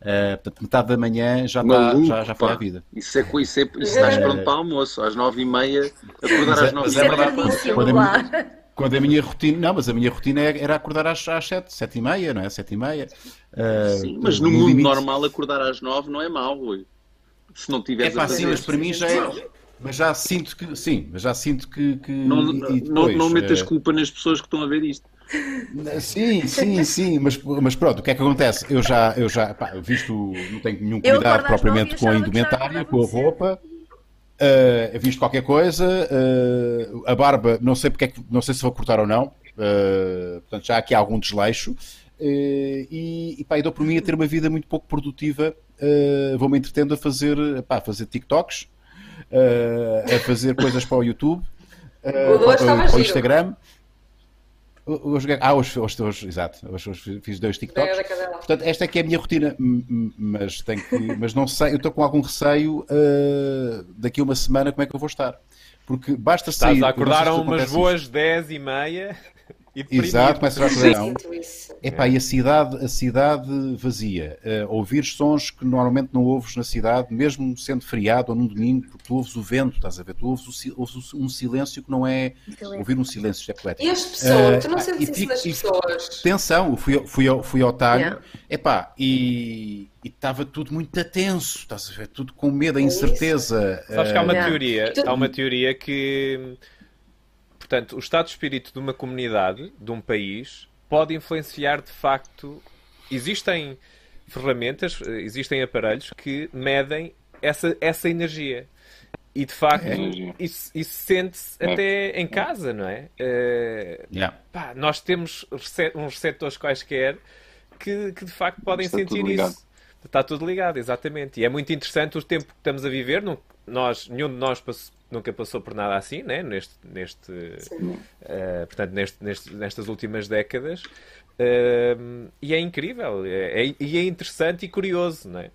Uh, portanto, metade da manhã já, está, já, já foi a vida. Isso é isso, é, isso estás pronto para almoço, às nove e meia, acordar às nove e meia. Quando, a, quando a minha rotina, não, mas a minha rotina é, era acordar às, às sete, sete e meia, não é? Sete e meia. Uh, sim, mas no, no mundo limite... normal acordar às nove não é mau, Rui. Se não tiveres é, pá, a fazer. Sim, mas para mim já é. Mas já sinto que, sim, mas já sinto que. que não, depois, não, não metas uh... culpa nas pessoas que estão a ver isto. Sim, sim, sim, mas, mas pronto, o que é que acontece? Eu já, eu já pá, visto, não tenho nenhum cuidado propriamente com a indumentária, com a roupa, uh, visto qualquer coisa, uh, a barba, não sei porque é que, não sei se vou cortar ou não, uh, portanto já há aqui algum desleixo, e, e pá, eu dou por mim a ter uma vida muito pouco produtiva, vou-me entretendo a fazer, pá, a fazer TikToks, a fazer coisas para o YouTube, para, para o Instagram. Hoje, ah, hoje, hoje, hoje, exato, hoje, hoje fiz dois TikToks. Portanto, esta é que é a minha rotina, mas, tenho que, mas não sei, eu estou com algum receio uh, daqui a uma semana como é que eu vou estar. Porque basta Estás sair. a acordar umas boas 10 e meia Exato, começa a acordar. Epá, e a cidade, a cidade vazia. Uh, ouvir sons que normalmente não ouves na cidade, mesmo sendo feriado ou num domingo, porque tu ouves o vento, estás a ver? Tu ouves, o, ouves um silêncio que não é. Ouvir um silêncio, isto é poético. E as pessoas? Uh, tu não sentes isso nas pessoas? Atenção, fui, fui, ao, fui ao talho, yeah. epá, e estava tudo muito tenso, estás a ver? Tudo com medo, a é incerteza. É Sabes que há uma yeah. teoria, há uma teoria que Portanto, o estado de espírito de uma comunidade, de um país, pode influenciar de facto. Existem ferramentas, existem aparelhos que medem essa, essa energia. E de facto, é. isso, isso sente-se é. até em casa, não é? Uh, yeah. pá, nós temos uns receptores quaisquer que, que de facto podem Está sentir isso. Está tudo ligado, exatamente. E é muito interessante o tempo que estamos a viver. Não, nós, nenhum de nós nunca passou por nada assim, né? neste, neste, uh, portanto, neste, neste, nestas últimas décadas. Uh, e é incrível, é, é, e é interessante e curioso, não é?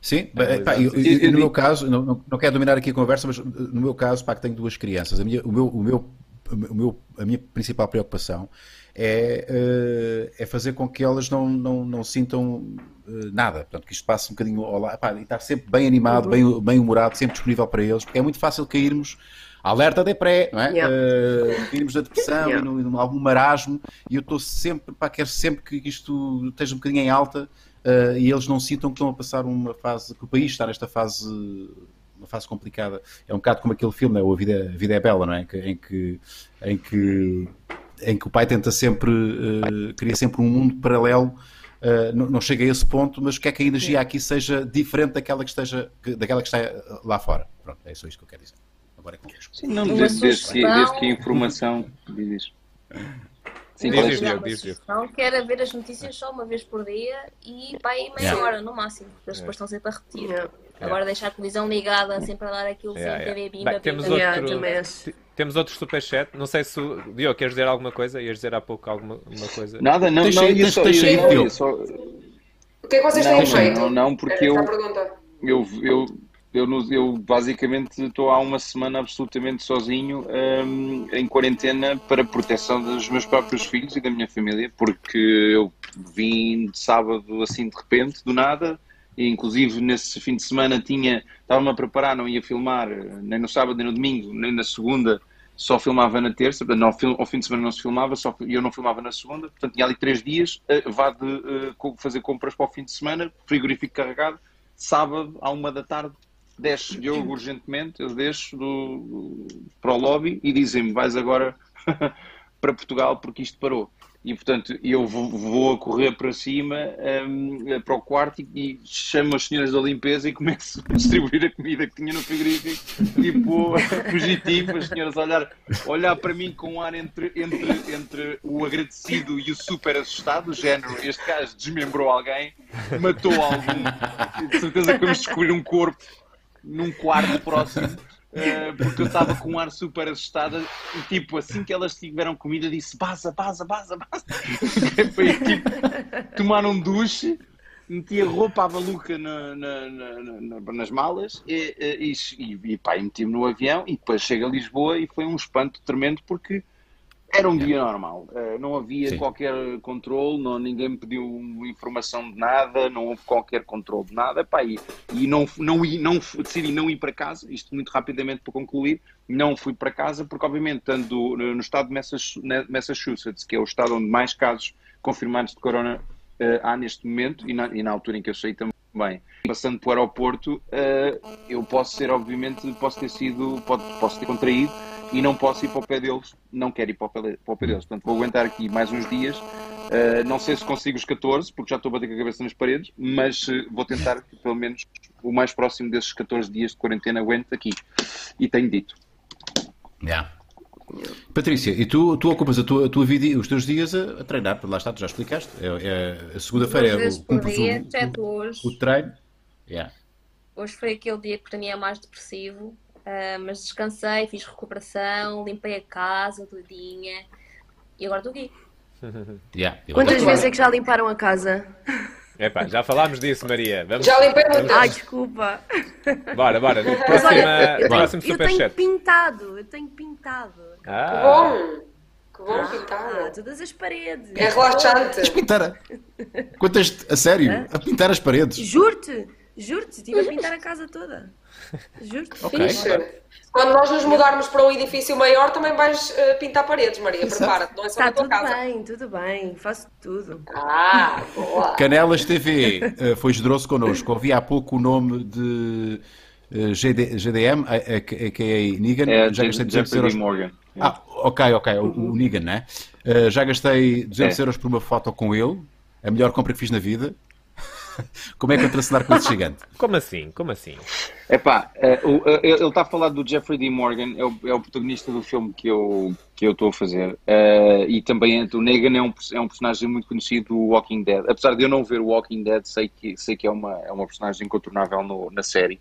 Sim, é, pá, eu, eu, eu, no meu caso, não, não, não quero dominar aqui a conversa, mas no meu caso, pá, que tenho duas crianças, a minha, o meu, o meu, o meu, a minha principal preocupação é, uh, é fazer com que elas não, não, não sintam uh, nada. Portanto, que isto passe um bocadinho ao lado. e estar sempre bem animado, bem, bem humorado, sempre disponível para eles, porque é muito fácil cairmos. Alerta de pré, não é? Yeah. Uh, na depressão yeah. e num, algum marasmo, e eu estou sempre, pá, quero sempre que isto esteja um bocadinho em alta uh, e eles não sintam que estão a passar uma fase, que o país está nesta fase uma fase complicada. É um bocado como aquele filme, né? A Vida, a Vida é Bela, não é? Em que, em que em que o pai tenta sempre, uh, cria sempre um mundo paralelo. Uh, não, não, chega a esse ponto, mas quer que a energia aqui seja diferente daquela que, esteja, daquela que está eh, lá fora. Pronto, é só isto que eu quero dizer. Agora é convosco. Sim, não, desde, desde, desde que a informação diz Sim, diz, diz, diz, Não quero ver as notícias só uma vez por dia e vai meia yeah. hora no máximo, porque eles depois estão sempre a repetir. Yeah. Agora deixar a televisão ligada sempre a dar aquilo yeah, sem yeah. TV bimba. Bem, temos, outro, temos outro superchat. Não sei se o Diogo queres dizer alguma coisa? Ias dizer há pouco alguma uma coisa? Nada, não, deixa, não, deixa, deixa só... O que é que vocês têm feito? Não, não porque eu, eu, eu, eu, eu basicamente estou há uma semana absolutamente sozinho um, em quarentena para proteção dos meus próprios filhos e da minha família, porque eu vim de sábado assim de repente, do nada, e inclusive nesse fim de semana tinha estava-me a preparar, não ia filmar nem no sábado nem no domingo, nem na segunda, só filmava na terça, não, ao fim de semana não se filmava, só eu não filmava na segunda, portanto tinha ali três dias, uh, vá de uh, fazer compras para o fim de semana, frigorífico carregado, sábado à uma da tarde desce Diogo urgentemente, eu desço do, do, para o lobby e dizem-me, vais agora para Portugal porque isto parou. E, portanto, eu vou, a correr para cima, um, para o quarto e, chamo as senhoras da limpeza e começo a distribuir a comida que tinha no frigorífico, tipo, fugitivo, as senhoras olhar, olhar para mim com um ar entre, entre, entre o agradecido e o super assustado, o género, este gajo desmembrou alguém, matou algum, de certeza que vamos descobrir um corpo num quarto próximo. Uh, porque eu estava com um ar super assustada e tipo, assim que elas tiveram comida disse baza, baza, baza, baza. Foi tipo, tomar um duche meti a roupa à baluca na, na, na, nas malas e, e, e, e, e meti-me no avião e depois chego a Lisboa e foi um espanto tremendo porque era um dia normal, uh, não havia Sim. qualquer controle, não, ninguém me pediu informação de nada, não houve qualquer controle de nada, pá, e, e não, não, não, decidi não ir para casa, isto muito rapidamente para concluir, não fui para casa porque obviamente estando no estado de Massachusetts, que é o estado onde mais casos confirmados de corona uh, há neste momento e na, e na altura em que eu saí também, passando pelo aeroporto, uh, eu posso ser, obviamente, posso ter sido, pode, posso ter contraído e não posso ir para o pé deles, não quero ir para o pé, para o pé deles. Portanto, vou aguentar aqui mais uns dias. Uh, não sei se consigo os 14, porque já estou a bater com a cabeça nas paredes, mas uh, vou tentar que pelo menos o mais próximo desses 14 dias de quarentena aguente aqui. E tenho dito. Yeah. Patrícia, e tu, tu ocupas a tua, a tua vida, os teus dias a, a treinar, lá está, tu já explicaste. É, é a segunda-feira é o, dia, o, o, o, treino. Yeah. Hoje foi aquele dia que para mim é mais depressivo, Uh, mas descansei, fiz recuperação, limpei a casa todinha e agora estou aqui. Yeah, Quantas vezes é que já limparam a casa? Epá, já falámos disso, Maria. Vamos, já limpei muito. Ai, desculpa. Bora, bora. Próxima, olha, eu, próximo tenho, eu tenho pintado, eu tenho pintado. Ah. Que bom. Que bom ah, pintar. Todas as paredes. É relaxante. Mas pintar a... Quantas, a sério? A pintar as paredes? Juro-te. Juro-te, estive a pintar a casa toda. Juro-te. Okay. Quando nós nos mudarmos para um edifício maior, também vais uh, pintar paredes, Maria. Prepara-te, não é só Está na tua tudo casa. bem, tudo bem, faço tudo. Ah, boa. Canelas TV uh, foi generoso connosco. Ouvi há pouco o nome de uh, GD, GDM, a.k.a. Negan. É, já gastei 200 euros. Morgan. Ah, ok, ok, o, o Negan, né? Uh, já gastei 200 é. euros por uma foto com ele. A melhor compra que fiz na vida. Como é que contracenar com esse gigante? Como assim? Como assim? Epá, uh, uh, ele está a falar do Jeffrey D. Morgan, é o, é o protagonista do filme que eu que eu estou a fazer. Uh, e também o Negan é um, é um personagem muito conhecido do Walking Dead. Apesar de eu não ver o Walking Dead, sei que, sei que é, uma, é uma personagem incontornável no, na série.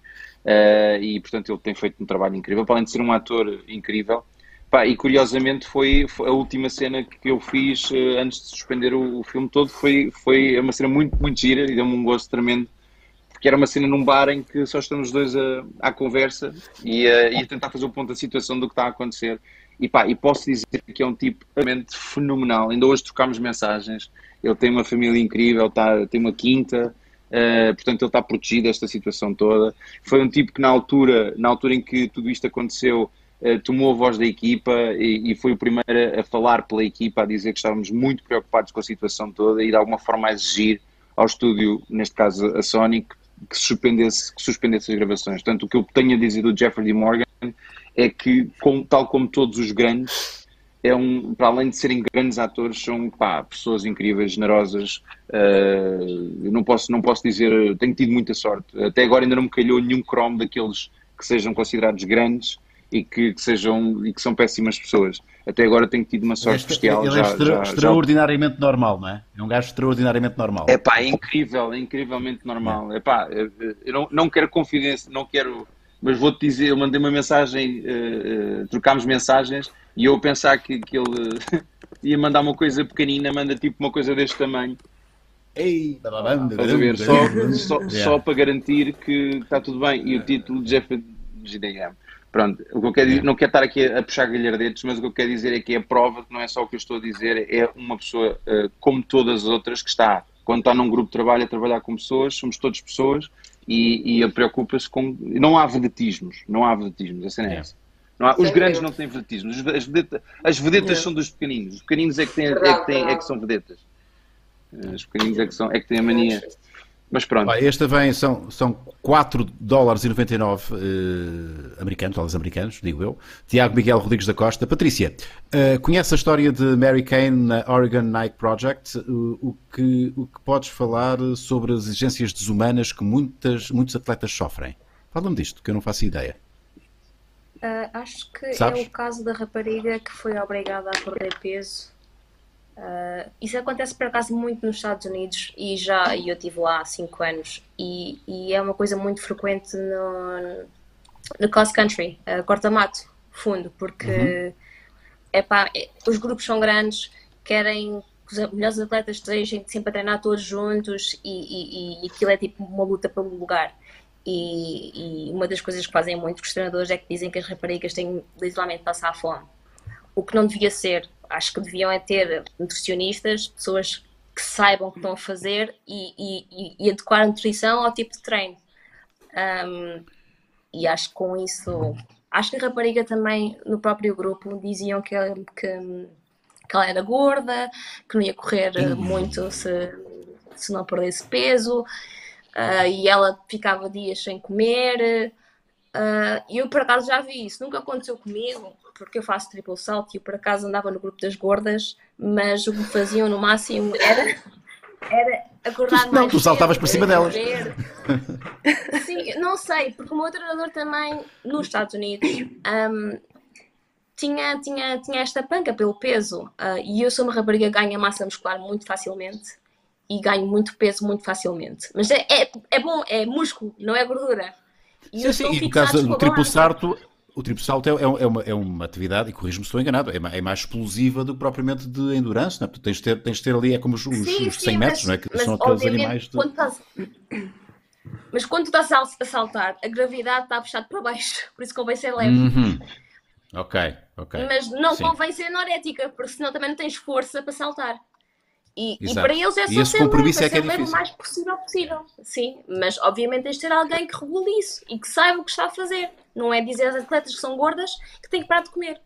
Uh, e portanto ele tem feito um trabalho incrível. Para além de ser um ator incrível, Pá, e curiosamente foi, foi, a última cena que eu fiz uh, antes de suspender o, o, filme todo. Foi, foi uma cena muito, muito gira e deu-me um gosto tremendo. Porque era uma cena num bar em que só estamos os dois a, à conversa e a, e a tentar fazer o ponto da situação do que está a acontecer. E, pá, e posso dizer que é um tipo realmente fenomenal. Ainda hoje trocámos mensagens. Ele tem uma família incrível, tá, tem uma quinta, Uh, portanto ele está protegido desta situação toda. Foi um tipo que na altura, na altura em que tudo isto aconteceu, eh, tomou a voz da equipa e, e, foi o primeiro a falar pela equipa, a dizer que estávamos muito preocupados com a situação toda e de alguma forma a exigir ao estúdio, neste caso a Sony, que suspendesse, que suspendesse as gravações. Portanto, o que eu tenho a dizer do Jeffrey D. Morgan é que, com, tal como todos os grandes, é um, para além de serem grandes atores, são pá, pessoas incríveis, generosas. Uh, não posso, não posso dizer, tenho tido muita sorte. Até agora ainda não me calhou nenhum cromo daqueles que sejam considerados grandes e que, que, sejam e que são péssimas pessoas. Até agora tenho tido uma sorte este, bestial. Ele é extra, já, extraordinariamente já... normal, não é? É um gajo extraordinariamente normal. É pá, é incrível, é incrivelmente normal. É pá, eu não, não quero confidência, não quero, mas vou-te dizer, eu mandei uma mensagem, uh, uh, trocámos mensagens e eu pensar que, que ele ia mandar uma coisa pequenina, manda tipo uma coisa deste tamanho. Ei, Estás a ver? Só, só, yeah. só para garantir que está tudo bem. E o título de Jeff GDM. Pronto, o que eu quero dizer, não quero estar aqui a, puxar galhardetes, mas o que eu quero dizer é que é a prova que não é só o que eu estou a dizer, é uma pessoa uh, como todas as outras que está, quando está num grupo de trabalho, a trabalhar com pessoas, somos todos pessoas e, e ele preocupa-se com. Não há vedetismos, não há vedetismos, a cena é essa. Não há, os grandes não têm vedetismos, as vedetas, as vedetas são dos pequeninos, os pequeninos é que, têm, é, que têm, é que são vedetas. Os pequeninos é que, são, é que têm a mania. Mas pronto. Esta vem, são, são 4 dólares e 99 uh, americanos, dólares americanos, digo eu. Tiago Miguel Rodrigues da Costa. Patrícia, uh, conhece a história de Mary Kane na Oregon Nike Project? Uh, o, que, o que podes falar sobre as exigências desumanas que muitas, muitos atletas sofrem? Fala-me disto, que eu não faço ideia. Uh, acho que Sabes? é o caso da rapariga que foi obrigada a perder peso Uh, isso acontece por acaso muito nos Estados Unidos e já eu estive lá há 5 anos e, e, é uma coisa muito frequente no, no cross country, uh, corta-mato, fundo, porque uhum. epá, é, os grupos são grandes, querem que os melhores atletas estejam sempre a treinar todos juntos e, e, e aquilo é tipo uma luta pelo lugar. E, e, uma das coisas que fazem muito os treinadores é que dizem que as raparigas têm literalmente passar fome. O que não devia ser, acho que deviam é ter nutricionistas, pessoas que saibam o que estão a fazer e, e, e adequar a nutrição ao tipo de treino. Um, e acho que com isso, acho que a rapariga também no próprio grupo diziam que, que, que ela era gorda, que não ia correr muito se, se não perdesse peso, uh, e ela ficava dias sem comer. Uh, eu por acaso já vi isso, nunca aconteceu comigo, porque eu faço triplo salto e eu por acaso andava no grupo das gordas, mas o que faziam no máximo era, era acordar tu, Não, tu saltavas para cima delas. Sim, não sei, porque o meu treinador também, nos Estados Unidos, um, tinha, tinha, tinha esta panca pelo peso. Uh, e eu sou uma rapariga que ganha massa muscular muito facilmente e ganho muito peso muito facilmente. Mas é, é, é bom, é músculo, não é gordura. E sim, sim, e no caso do triplo salto, o triplo salto é, é, uma, é uma atividade, e corrijo-me se estou enganado, é, é, mais explosiva do que propriamente de endurance, não é? Tens de ter, tens de ter ali, é como os, os, sim, os 100 sim, metros, mas, não é? Que são aqueles animais de... Quando estás... Mas quando estás a saltar, a gravidade está a puxar para baixo, por isso convém ser leve. Uhum. Ok, ok. Mas não sim. convém ser anorética, porque senão também não tens força para saltar. E, e, para eles é só ser leve, é, que é leve o mais possível possível. Sim, mas obviamente tens de ter alguém que regule isso e que saiba o que está a fazer. Não é dizer às atletas que são gordas que têm que parar de comer.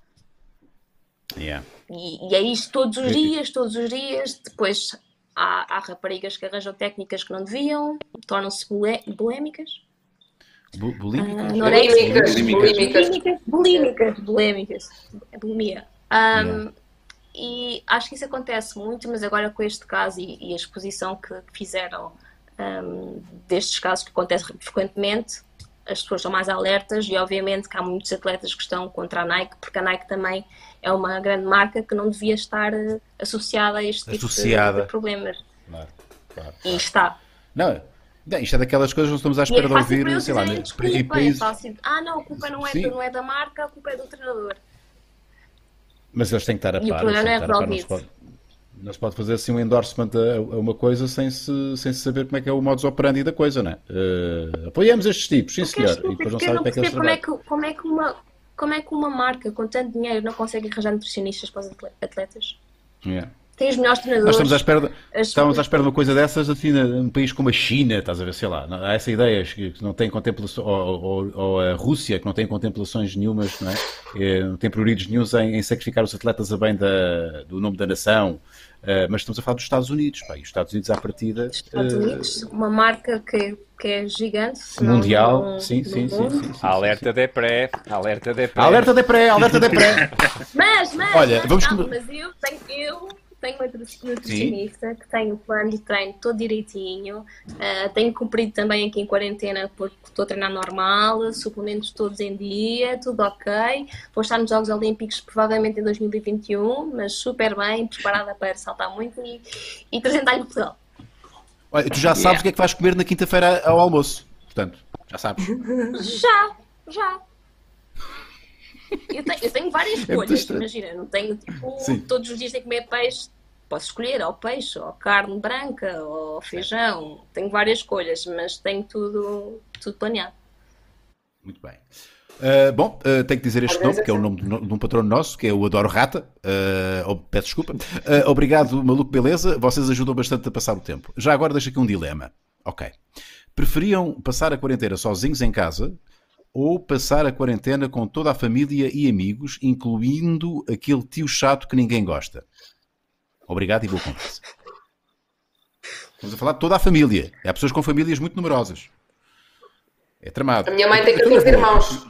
Yeah. E, e é isto todos os dias, todos os dias. Depois há, há raparigas que arranjam técnicas que não deviam, tornam-se bulémicas. Bulímicas? bulímicas. Bulímicas. Bulímicas. Bulimia. Um, yeah. E acho que isso acontece muito, mas agora com este caso e, e a exposição que, fizeram um, destes casos que acontecem frequentemente, as pessoas são mais alertas e obviamente que há muitos atletas que estão contra a Nike, porque a Nike também é uma grande marca que não devia estar uh, associada a este associada. tipo de, de problemas. Claro, claro, claro. E está. Não, não, isto é daquelas coisas que não estamos à espera é de ouvir, sei lá, desculpa, países... É fácil. Ah, não, a culpa não é, não é da marca, a culpa é do treinador. Mas eles têm que estar a par. E o problema não é resolvido. Não se pode fazer assim um endorsement a, a, uma coisa sem se, sem se saber como é que é o modus operandi da coisa, não é? Uh, apoiamos estes tipos, sim senhor. E depois não sabe como é que eles como é que, como é que uma Como é que uma marca com tanto dinheiro não consegue arranjar nutricionistas para os atletas? Yeah. Tem os melhores treinadores. Nós estamos à espera, de, estamos à espera de uma coisa dessas assim num país como a China, estás a ver, sei lá, há essa ideia que não tem contemplações, ou, ou, ou, a Rússia, que não tem contemplações nenhumas, não é? é não tem prioridades nenhums em, em, sacrificar os atletas a bem da, do nome da nação. Uh, mas estamos a falar dos Estados Unidos, pá, e os Estados Unidos à partida. Estados uh, Unidos, uma marca que, que é gigante. Mundial, não, sim, sim, sim, sim, sim, Alerta de pré, alerta de pré. Alerta de pré, alerta de pré. mas, mas, Olha, mas, vamos não, mas eu tenho, eu tenho uma nutricionista Sim. que tem o plano de treino todo direitinho. Uh, tenho cumprido também aqui em quarentena porque estou a treinar normal, suplementos todos em dia, tudo ok. Vou estar nos Jogos Olímpicos provavelmente em 2021, mas super bem, preparada para saltar muito e, e apresentar-lhe Portugal. Olha, tu já sabes yeah. o que é que vais comer na quinta-feira ao almoço, portanto, já sabes. Já, já. Eu tenho, eu tenho várias é escolhas, é imagina, não tenho tipo, Sim. todos os dias tenho que comer peixe, posso escolher ou peixe, ou carne branca, ou feijão, tenho várias escolhas, mas tenho tudo, tudo planeado. Muito bem. Uh, bom, uh, tenho que dizer este nome, que é o nome de, de um patrono nosso, que é o Adoro Rata. Uh, peço desculpa. obrigado, Maluco Beleza. Vocês ajudam bastante a passar o tempo. Já agora deixo aqui um dilema. Ok. Preferiam passar a quarentena sozinhos em casa ou passar a quarentena com toda a família e amigos, incluindo aquele tio chato que ninguém gosta? Obrigado e boa conversa. Estamos a falar de toda a família. Há pessoas com famílias muito numerosas. É tramado. A minha mãe tem 14 irmãos.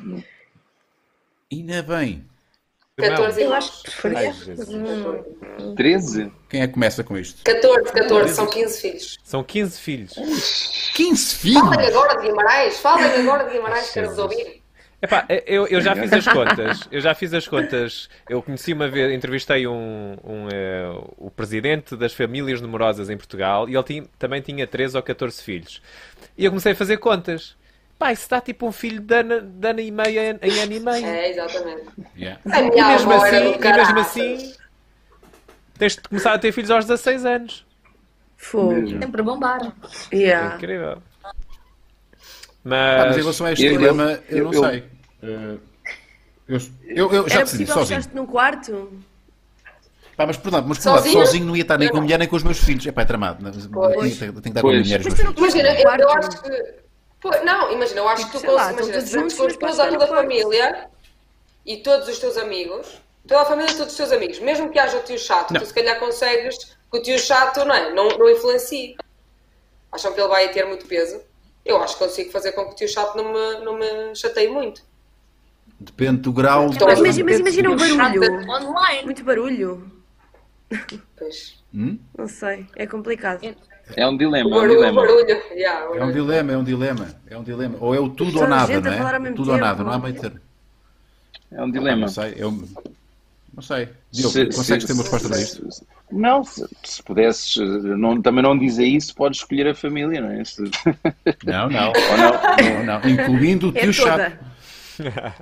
Ainda bem. 14 Eu acho que preferia. 13? Quem é que começa com isto? 14, 14, são 15 filhos. São 15 filhos. 15 filhos? Falem agora de Guimarães, falem agora de Guimarães, quero ouvir. Epá, eu, eu já fiz as contas. Eu já fiz as contas. Eu conheci uma vez, entrevistei um, um uh, o presidente das famílias numerosas em Portugal e ele tinha, também tinha 13 ou 14 filhos. E eu comecei a fazer contas. Pá, isso dá tipo um filho de ano, de ano e meio em ano e meio. É, exatamente. Yeah. A minha e mesmo assim, e mesmo assim tens de começar a ter filhos aos 16 anos. Fogo. Sempre a bombar. Yeah. É incrível. Mas... Ah, mas em relação a este eu, problema, eu, eu não eu, sei. Uh, eu, eu, eu já decidi sozinho. num quarto? Pá, mas, perdão, mas por sozinho? sozinho não ia estar nem com a mulher nem com os meus filhos. É pá, é tramado. Tenho, tenho que estar com a mulher. Imagina, eu acho que não, imagina, eu acho que tu tipo, imagina, se tu fores toda a tua família e todos os teus amigos, toda a família e todos os teus amigos, mesmo que haja o tio chato, não. tu se calhar consegues que o tio chato não, é? não, não influencie. Acham que ele vai ter muito peso? Eu acho que consigo fazer com que o tio chato não me, não me chateie muito. Depende do grau. Então, mas, mas, mas imagina o barulho. Online. Muito barulho. Pois. Hum? Não sei, é complicado. É um dilema. É um dilema. É um dilema, é um dilema. É um dilema. Ou é o tudo ou nada, não é? Tudo ou nada, não há meio termo. É um dilema. Não sei, eu... Não sei. Diogo, se, consegues se, ter uma resposta para isto? Não, se, se pudesses, não, também não dizer isso, podes escolher a família, não é? Não, não. não? não, não. Incluindo o tio é chato.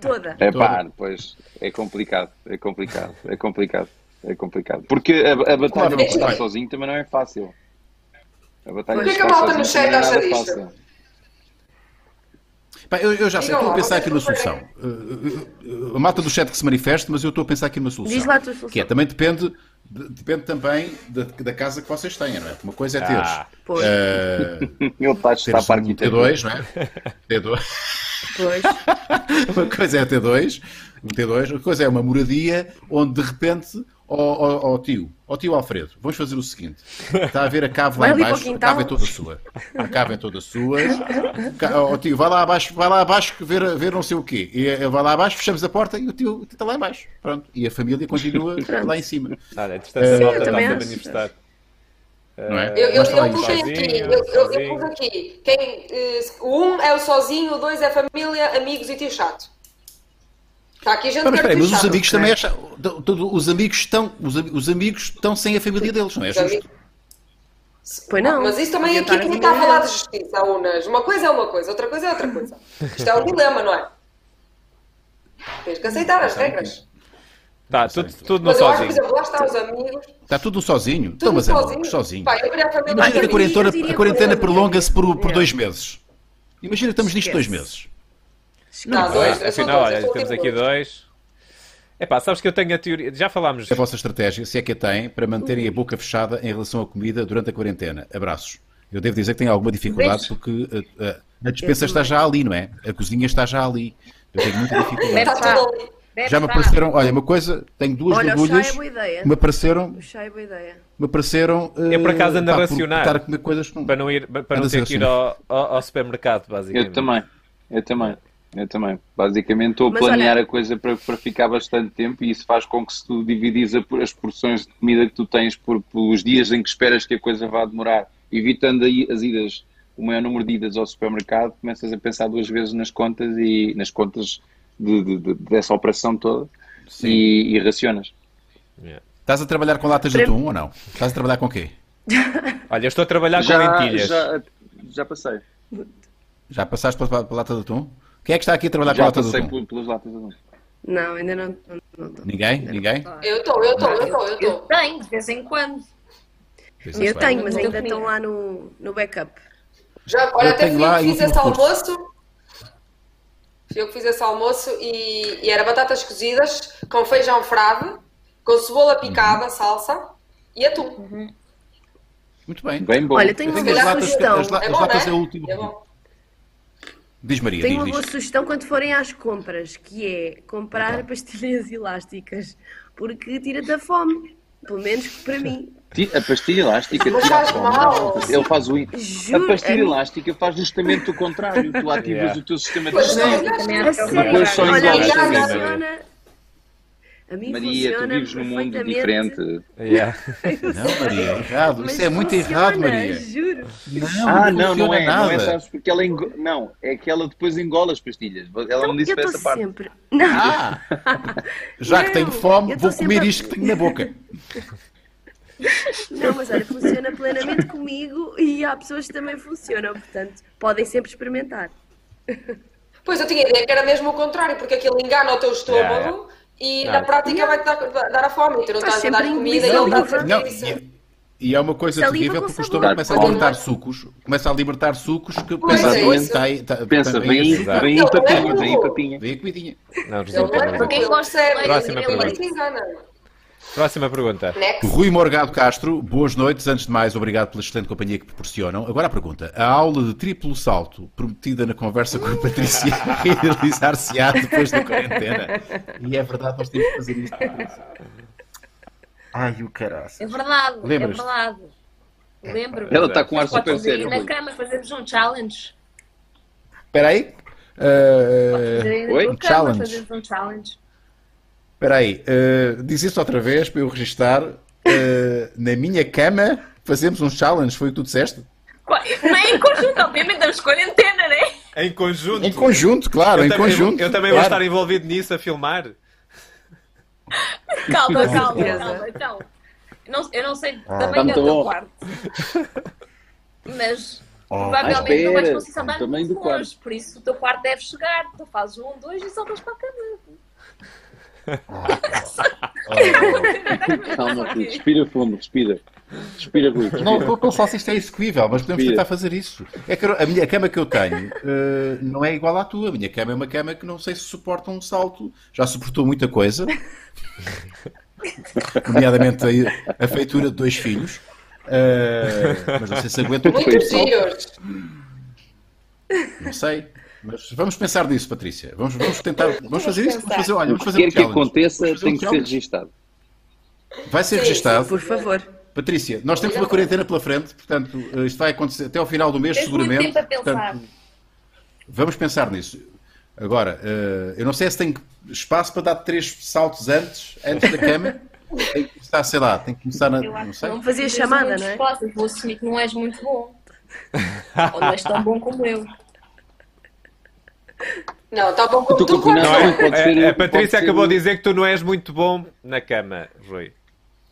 Toda. É pá, pois é complicado, é complicado, é complicado, é complicado. Porque a, a batalha claro, de estar sozinho também não é fácil. A batalha o que é que a malta no chat acha disto? eu, eu, já sei, estou a pensar aqui numa solução. Uh, a malta do chat que se manifeste, mas eu estou a pensar aqui numa solução. Diz lá a tua solução. Que é, também depende, depende também da, da casa que vocês tenham, não é? Uma coisa é teres. Ah, pois. Uh, Meu pai está para um T2, não é? T2. Pois. uma coisa é T2, um T2, outra coisa é uma moradia onde de repente Ó oh, tio, ó oh, tio Alfredo, vamos fazer o seguinte: está a ver a cave lá embaixo, a cave é toda sua. A cave é toda sua. Ó oh, tio, vai lá abaixo, vai lá abaixo ver, ver não sei o quê. E eh, vai lá abaixo, fechamos a porta e o tio está lá embaixo. Pronto. E a família continua lá em cima. Olha, entretanto, a malta está a manifestar. Não é? Eu, eu, eu pus aqui, eu, eu, eu aqui. Quem, uh, um é o sozinho, o dois é família, amigos e tio chato. Está aqui gente mas, peraí, mas os amigos também acham, os amigos estão os, os amigos estão sem a família deles, não é justo? Pois não. Mas isso também aqui não está a falar de justiça, Unas. Uma coisa é uma coisa, outra coisa é outra coisa. Isto é um dilema, não é? Tens que aceitar as regras. Está tudo, tudo no mas sozinho. Acho, por exemplo, lá está os amigos. Está tudo sozinho? Tudo então, mas é sozinho. sozinho. Pai, a Imagina que a quarentena, a quarentena prolonga-se por, por dois meses. Imagina que estamos nisto dois meses. Não, dois, afinal, olha, temos aqui dois. É pá, sabes que eu tenho a teoria. Já falámos. A vossa estratégia, se é que a tem, para manterem a boca fechada em relação à comida durante a quarentena. Abraços. Eu devo dizer que tenho alguma dificuldade porque a, a, a dispensa está já ali, não é? A cozinha está já ali. Eu tenho muita dificuldade. Já me apareceram, olha, uma coisa, tenho duas olha, borbulhas. É me apareceram. O chá é boa ideia. Me apareceram. Eu por acaso ando a racionar. a comer coisas Para não, ir, para não ter que ir ao, ao, ao supermercado, basicamente. Eu também. Eu também. Eu também. Basicamente estou a Mas planear olha... a coisa para, para ficar bastante tempo e isso faz com que se tu dividis as porções de comida que tu tens por, pelos dias em que esperas que a coisa vá demorar, evitando aí as idas, o maior número de idas ao supermercado, começas a pensar duas vezes nas contas e nas contas de, de, de, dessa operação toda e, e, racionas. Yeah. Estás a trabalhar com latas de atum ou não? Estás a trabalhar com o quê? Olha, estou a trabalhar já, com lentilhas. Já, já passei. Já passaste pela, pela lata de atum? Quem é que está aqui a trabalhar Já com atum? Já pelas latas atum. Não, ainda não. não, não Ninguém? Ninguém? Eu estou, eu estou, eu estou. Eu, eu tenho, de vez em quando. Eu tenho, mas ainda estão lá no, no backup. Já, olha, até fui, fiz esse almoço. Eu que fiz esse almoço e, e, era batatas cozidas com feijão frade, com cebola picada, uhum. salsa e atum. Uhum. Muito bem. Bem bom. Olha, tenho uma sugestão. As, as, é bom, latas é, é o último. É bom. Diz Maria, Tenho diz, uma diz. boa sugestão quando forem às compras, que é comprar então. pastilhas elásticas, porque tira-te a fome. Pelo menos para mim. A pastilha elástica tira a fome. Ele faz o. Juro, a pastilha a elástica faz justamente o contrário. Tu ativas yeah. o teu sistema de gestão. Depois só engolas. A mim Maria, tu vives num mundo diferente. Yeah. Não, Maria, é errado. Isso é muito errado, Maria. Juro. Não, ah, não, não é. Nada. Não é, sabes, porque ela engo... Não, é que ela depois engola as pastilhas. Ela então, não disse para essa parte. sempre. Não. Ah, já não, que tenho fome, vou comer sempre... isto que tenho na boca. Não, mas olha, funciona plenamente comigo e há pessoas que também funcionam, portanto, podem sempre experimentar. Pois eu tinha a ideia que era mesmo o contrário, porque aquilo engana o teu estômago. Yeah e na prática vai dar, a fome, tu não estás a dar comida e ele está a e é uma coisa Saliva terrível porque o estômago começa a libertar sucos, começa a libertar sucos que pensa, é. está, está, pensa vem, vem, vem em papinha, vem em papinha. Vem a comidinha. Não, resulta não. Quem gosta é Próxima pergunta. Próxima pergunta. Next. Rui Morgado Castro, boas noites. Antes de mais, obrigado pela excelente companhia que proporcionam. Agora a pergunta. A aula de triplo salto prometida na conversa com a Patrícia realizar-se-á depois da quarentena. E é verdade, nós temos que fazer isto. Ai, o caralho. É verdade, é verdade. Lembro. Ela está com ar super sério. na cama fazemos um challenge. Espera aí. Uh, Oi? Um challenge. Fazemos um challenge. Espera aí, uh, diz isso outra vez para eu registrar. Uh, na minha cama fazemos um challenge, foi o que tu disseste? Não é em conjunto, obviamente estamos quarentena, não é? Em conjunto. Em conjunto, claro, eu em também, conjunto. Eu, também claro. vou estar envolvido nisso a filmar. Calma, calma, calma. Então, não, eu não sei ah, também é o teu quarto. Mas oh, provavelmente não vais conseguir saltar muito longe. Por isso o teu quarto deve chegar. Tu fazes um, dois e saltas para a cama. Calma, Rui. Respira fundo, respira. Respira, Rui. Não estou a pensar se isto é execuível, mas podemos respira. tentar fazer isso. É que a minha cama que eu tenho uh, não é igual à tua. A minha cama é uma cama que não sei se suporta um salto. Já suportou muita coisa. Nomeadamente a, a feitura de dois filhos. Uh, mas não sei se aguenta o Muitos Não sei. Mas vamos pensar nisso, Patrícia. Vamos, vamos tentar. Vamos fazer isso? Vamos fazer, olha, vamos fazer Quer um que aconteça, tem que ser registado. Vai ser registado. Por favor. Patrícia, nós temos uma quarentena pela frente, portanto, eh, isto vai acontecer até ao final do mês, Tens seguramente. Muito tempo a pensar. Portanto, vamos pensar nisso. Agora, eh, eu não sei se tem espaço para dar três saltos antes, antes da cama. Tem que começar, sei lá, tem que começar na. Não sei. Vamos fazer a chamada, não é? Vou assumir que não és muito bom. Ou não és tão bom como eu. Não, está bom como tu, tu não, é, a, a Patrícia acabou de dizer que tu não és muito bom na cama, Rui.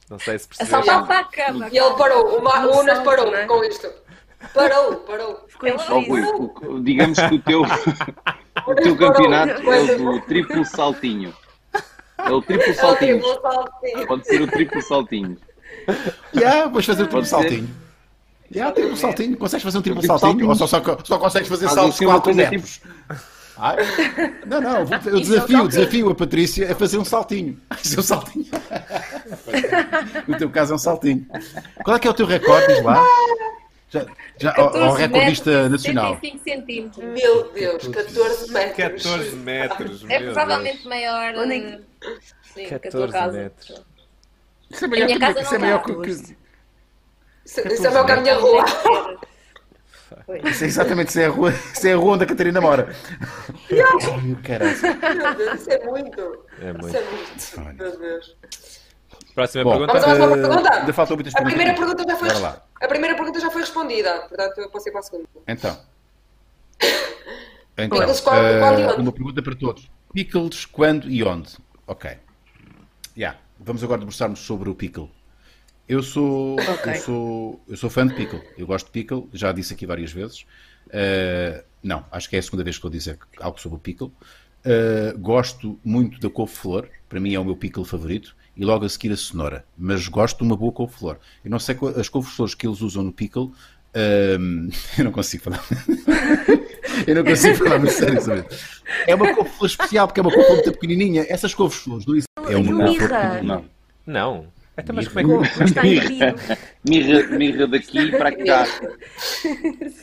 Não sei se percebeu. Saltar para a cama. E ele parou, o, Unas parou né? com isto. Parou, parou. Oh, Rui, digamos que o teu, o teu campeonato é o do triplo saltinho. É o triplo saltinho. É o triplo saltinho. Pode ser o triplo saltinho. Já, yeah, vamos fazer o triplo saltinho. Já, yeah, triplo saltinho. Consegues fazer um triplo saltinho? saltinho? Ou só, só, só consegues fazer saltos de 4 metros? Tipo... Ah, não, não, vou, eu desafio, desafio a Patrícia a fazer um saltinho. Fazer um saltinho. no teu caso é um saltinho. Qual é que é o teu recorde, diz lá? Já, já, ao, recordista nacional. 75 centímetros. Meu Deus, 14 metros. 14 metros. É provavelmente maior. Onde é Sim, 14 metros. Isso é maior, que, isso é maior que, isso, isso é maior que a minha rua. Isso é exatamente isso é a rua, isso é a rua onde a Catarina mora. Caralho. Isso é muito. É muito. Isso é muito. Meu Deus. Próxima Bom, pergunta. Vamos à próxima pergunta. Muitas perguntas. A primeira pergunta já foi, a primeira pergunta já foi respondida, portanto eu passei para a segunda. Então. Então, Pickles quando, uh, quando e onde? Uma pergunta para todos. Pickles quando e onde? Ok. Yeah. Vamos agora debruçarmos sobre o pickle. Eu sou, okay. eu sou, eu sou fã de pickle. Eu gosto de pickle, já disse aqui várias vezes. Uh, não, acho que é a segunda vez que vou dizer algo sobre o pickle. Uh, gosto muito da couve-flor, para mim é o meu pickle favorito, e logo a seguir a cenoura. Mas gosto de uma boa couve-flor. Eu não sei as couve-flores que eles usam no pickle, uh, eu não consigo falar. eu não consigo falar muito sério É uma couve-flor especial, porque é uma couve-flor muito pequenininha. Essas couve-flores do é uma couve-flor Não. Não. Então, mas como é que está mirra, mirra, mirra daqui para cá.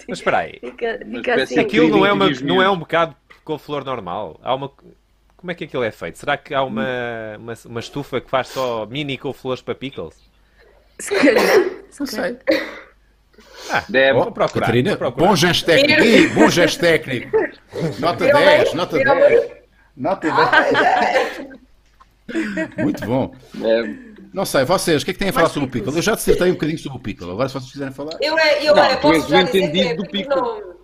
Mas espera aí. Fica, fica assim. Aquilo não é, uma, não é um bocado com flor normal. Há uma... Como é que aquilo é feito? Será que há uma, uma, uma estufa que faz só mini com flores para pickles? Se calhar. Não sei. Ah, Deve. Vou procurar, Catarina, vou procurar. bom gesto técnico. Ih, bom gesto técnico. Nota 10, nota 10. Nota 10. Muito bom. É. Não sei, vocês, o que é que têm a falar sobre o Pickle? Eu já dissertei um bocadinho sobre o Pickle, agora se vocês quiserem falar. Eu, é, eu, não, olha, posso já dizer que é do Pickle. Não...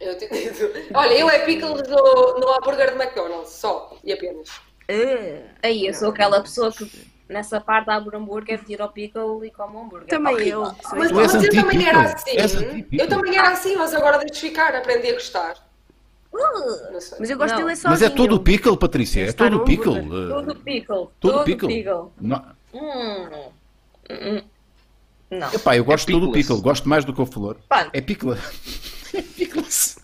Eu te... Olha, eu é Pickle no, no hambúrguer de McDonald's, só e apenas. Uh, aí, eu sou aquela pessoa que nessa parte abre hambúrguer, tira o pickle e come o hambúrguer. Também eu. Mas, mas eu também era assim. Eu também era assim, mas agora deixo ficar, aprendi a gostar. Uh, mas eu gosto não. dele é sozinho. Mas é todo o pickle, Patrícia. É todo o pickle. Todo o pickle. Todo o pickle. Não. Hum. Hum. Não. Epá, eu gosto é de todo o pickle. Gosto mais do que o flor. É pickle. É pickles.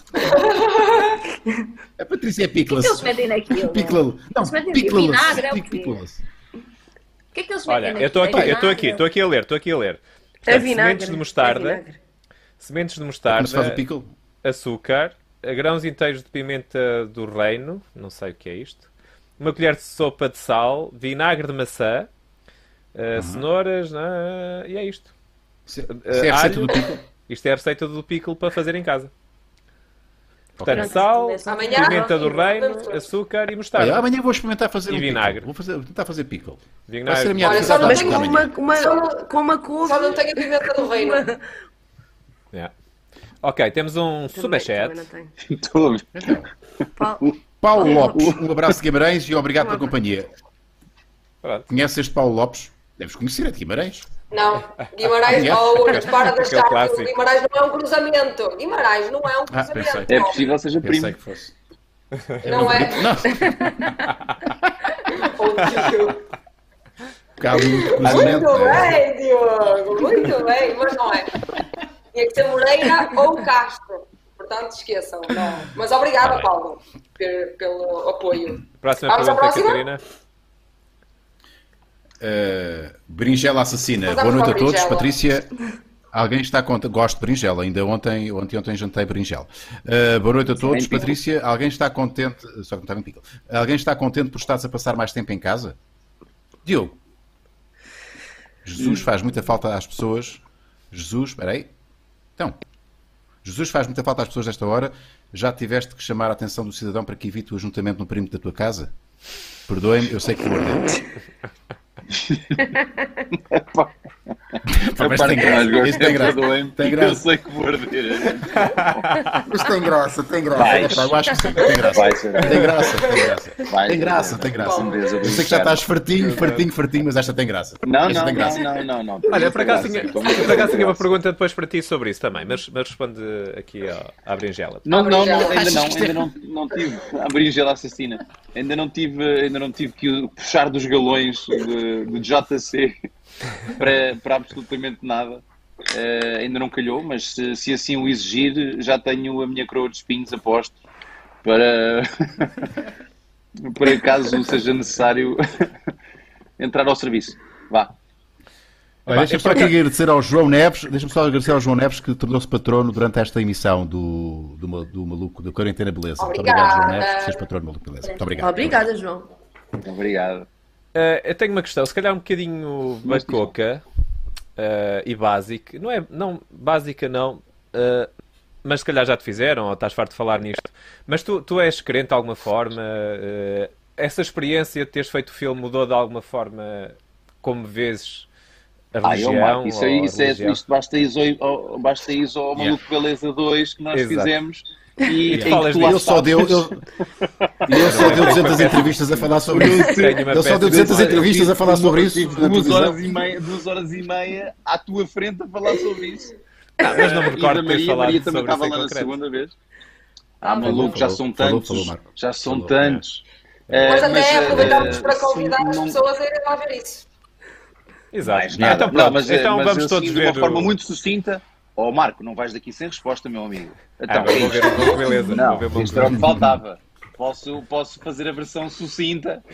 a Patrícia é pickles. O que, eles metem naquilo? Pickle. Não, pickles. Vinagre é o pickles. O que é que eles Olha, eu estou aqui, eu estou aqui, estou aqui a ler, estou aqui a ler. Portanto, é vinagre. Sementes de mostarda. É sementes de mostarda. Se faz o pickle? Açúcar grãos inteiros de pimenta do reino, não sei o que é isto, uma colher de sopa de sal, vinagre de maçã, uh, uhum. cenouras, uh, e é isto. Isto é a receita do pickle? Isto é a receita do pickle para fazer em casa. Portanto, okay. sal, amanhã, pimenta do reino, açúcar e mostarda. Olha, amanhã vou experimentar fazer e um vinagre. Pickle. Vou, fazer, vou tentar fazer pickle. Vinagre. Vai ser a minha Olha, só não tenho uma, uma, com uma couve. Só não tenho a pimenta do reino. yeah. Ok, temos um superchat. Então, Paulo Lopes, um abraço de Guimarães e obrigado pela companhia. Pronto. Conheces este Paulo Lopes? Deves conhecer, é de Guimarães. Não, Guimarães, oh, para de achar que Guimarães não é um cruzamento. Guimarães não é um ah, cruzamento. Ah, é possível seja primo. Pensei que fosse. Não é? Não. Muito bem, Diogo, muito bem, mas não é. Tinha que ser Moreira ou Castro. Portanto, esqueçam. Não. Mas obrigada, Paulo, pelo apoio. Próxima Vamos pergunta, Catarina. Uh, berinjela assassina. Boa noite a todos. Patrícia, alguém está conta? Gosto de berinjela. Ainda ontem, ontem, ontem jantei berinjela. Uh, boa noite a todos. Patrícia, alguém está contente? Só que não está pico. Alguém está contente por estares a passar mais tempo em casa? Diogo. Jesus faz muita falta às pessoas. Jesus, espera aí. Então, Jesus faz muita falta às pessoas desta hora. Já tiveste que chamar a atenção do cidadão para que evite o ajuntamento no perímetro da tua casa? Perdoem-me, eu sei que vou arder. mas tem graça. Isto tem graça. Tem graça. Eu sei que vou arder. Isto tem graça, tem graça. Vai. Eu acho que sempre tem graça. Vai, tem graça, tem graça. Vai, tem graça, tem graça. Eu sei que já estás fartinho, fartinho, fartinho, mas esta tem graça. Não, não, não, não, não, Olha, por acaso tinha, por acaso tinha uma pergunta depois para ti sobre isso também, mas, mas responde aqui à brinjela. Não, não, não, ainda não, ainda não, não tive a brinjela assassina. Ainda não tive, ainda não tive que puxar dos galões de, de JC para, para absolutamente nada. Uh, ainda não calhou, mas se, se, assim o exigir, já tenho a minha coroa de espinhos aposto para, para caso seja necessário entrar ao serviço. Vá. Deixa-me só aqui agradecer ao João Neves, deixa-me só agradecer ao João Neves que tornou-se patrono durante esta emissão do, do, do Maluco, da Quarentena Beleza. Muito obrigado, João Neves, por seres patrono do Maluco Beleza. Muito obrigado. Obrigada, João. Muito obrigado. Uh, eu tenho uma questão, se calhar um bocadinho bacoca uh, e básica. Não é não, básica, não. Uh, mas se calhar já te fizeram, ou estás farto de falar nisto. Mas tu, tu és crente de alguma forma? Essa experiência de teres feito o filme mudou de alguma forma como vês a religião? Ah, eu, isso, aí, isso, é, isto basta ir, ao, basta ir ao Maluco yeah. Beleza 2 que nós Exato. fizemos. E yeah. ele só deu, ele, ele só deu 200 entrevistas a falar sobre isso. Ele só deu 200 entrevistas a falar sobre isso. Duas horas, e meia, duas horas e meia à tua frente a falar sobre isso. Ah, mas não me recordo de ter falado Maria também estava lá na segunda vez. Ah, maluco, já são tantos. Falou, falou, já são falou, tantos. É. Mas até mas, aproveitamos uh, para convidar as pessoas a irem lá ver isso. Exato. então, pronto, não, mas, então mas, vamos todos assim, ver. De uma forma muito sucinta. Ó oh, Marco, não vais daqui sem resposta, meu amigo. Então, ah, vou ver, vou, beleza. Não, vou ver isto era o que faltava. Posso, posso fazer a versão sucinta,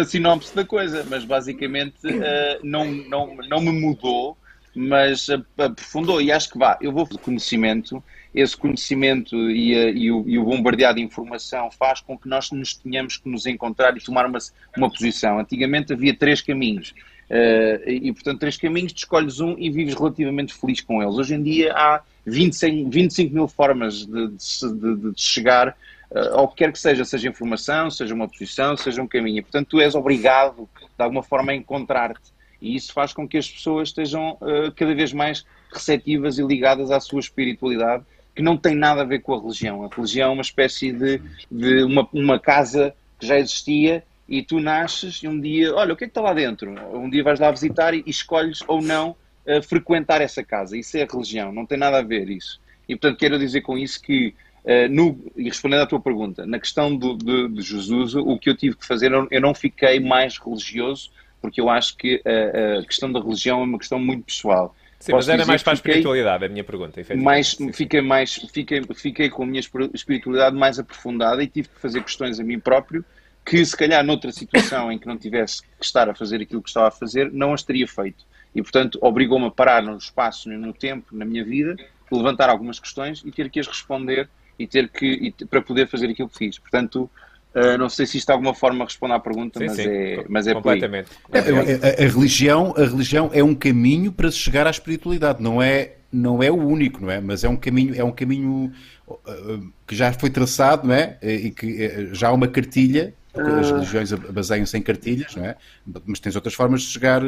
a sinopse da coisa, mas basicamente uh, não, não, não me mudou mas aprofundou e acho que vá, eu vou conhecimento, esse conhecimento e, a, e, o, e, o, bombardeado de informação faz com que nós nos tenhamos que nos encontrar e tomar uma, uma posição. Antigamente havia três caminhos. Uh, e, portanto, três caminhos, escolhes um e vives relativamente feliz com eles. Hoje em dia há 25, 25 mil formas de, de, de, de chegar uh, ao que quer que seja, seja informação, seja uma posição, seja um caminho. E, portanto, tu és obrigado, de alguma forma, a encontrar-te e isso faz com que as pessoas estejam uh, cada vez mais receptivas e ligadas à sua espiritualidade, que não tem nada a ver com a religião. A religião é uma espécie de, de uma, uma casa que já existia e tu nasces e um dia, olha, o que é que está lá dentro? Um dia vais lá visitar e, e escolhes ou não uh, frequentar essa casa. Isso é a religião, não tem nada a ver isso. E portanto quero dizer com isso que, uh, no, e respondendo à tua pergunta, na questão do, de, de Jesus, o que eu tive que fazer, eu não fiquei mais religioso porque eu acho que a, a questão da religião é uma questão muito pessoal. Sim, Posso mas era mais para a espiritualidade, a minha pergunta, mais, fiquei, mais, fiquei, fiquei com a minha espiritualidade mais aprofundada e tive que fazer questões a mim próprio que, se calhar, noutra situação em que não tivesse que estar a fazer aquilo que estava a fazer, não as teria feito. E, portanto, obrigou-me a parar no espaço e no tempo, na minha vida, levantar algumas questões e ter que as responder e ter que, e, para poder fazer aquilo que fiz. Portanto, Uh, não sei se isto de alguma forma responde à pergunta, sim, mas, sim. É, mas é completamente. É, a, a, religião, a religião é um caminho para se chegar à espiritualidade, não é, não é o único, não é? Mas é um caminho, é um caminho uh, que já foi traçado, não é? E que uh, já há uma cartilha, porque as religiões baseiam-se em cartilhas, não é? Mas tens outras formas de chegar,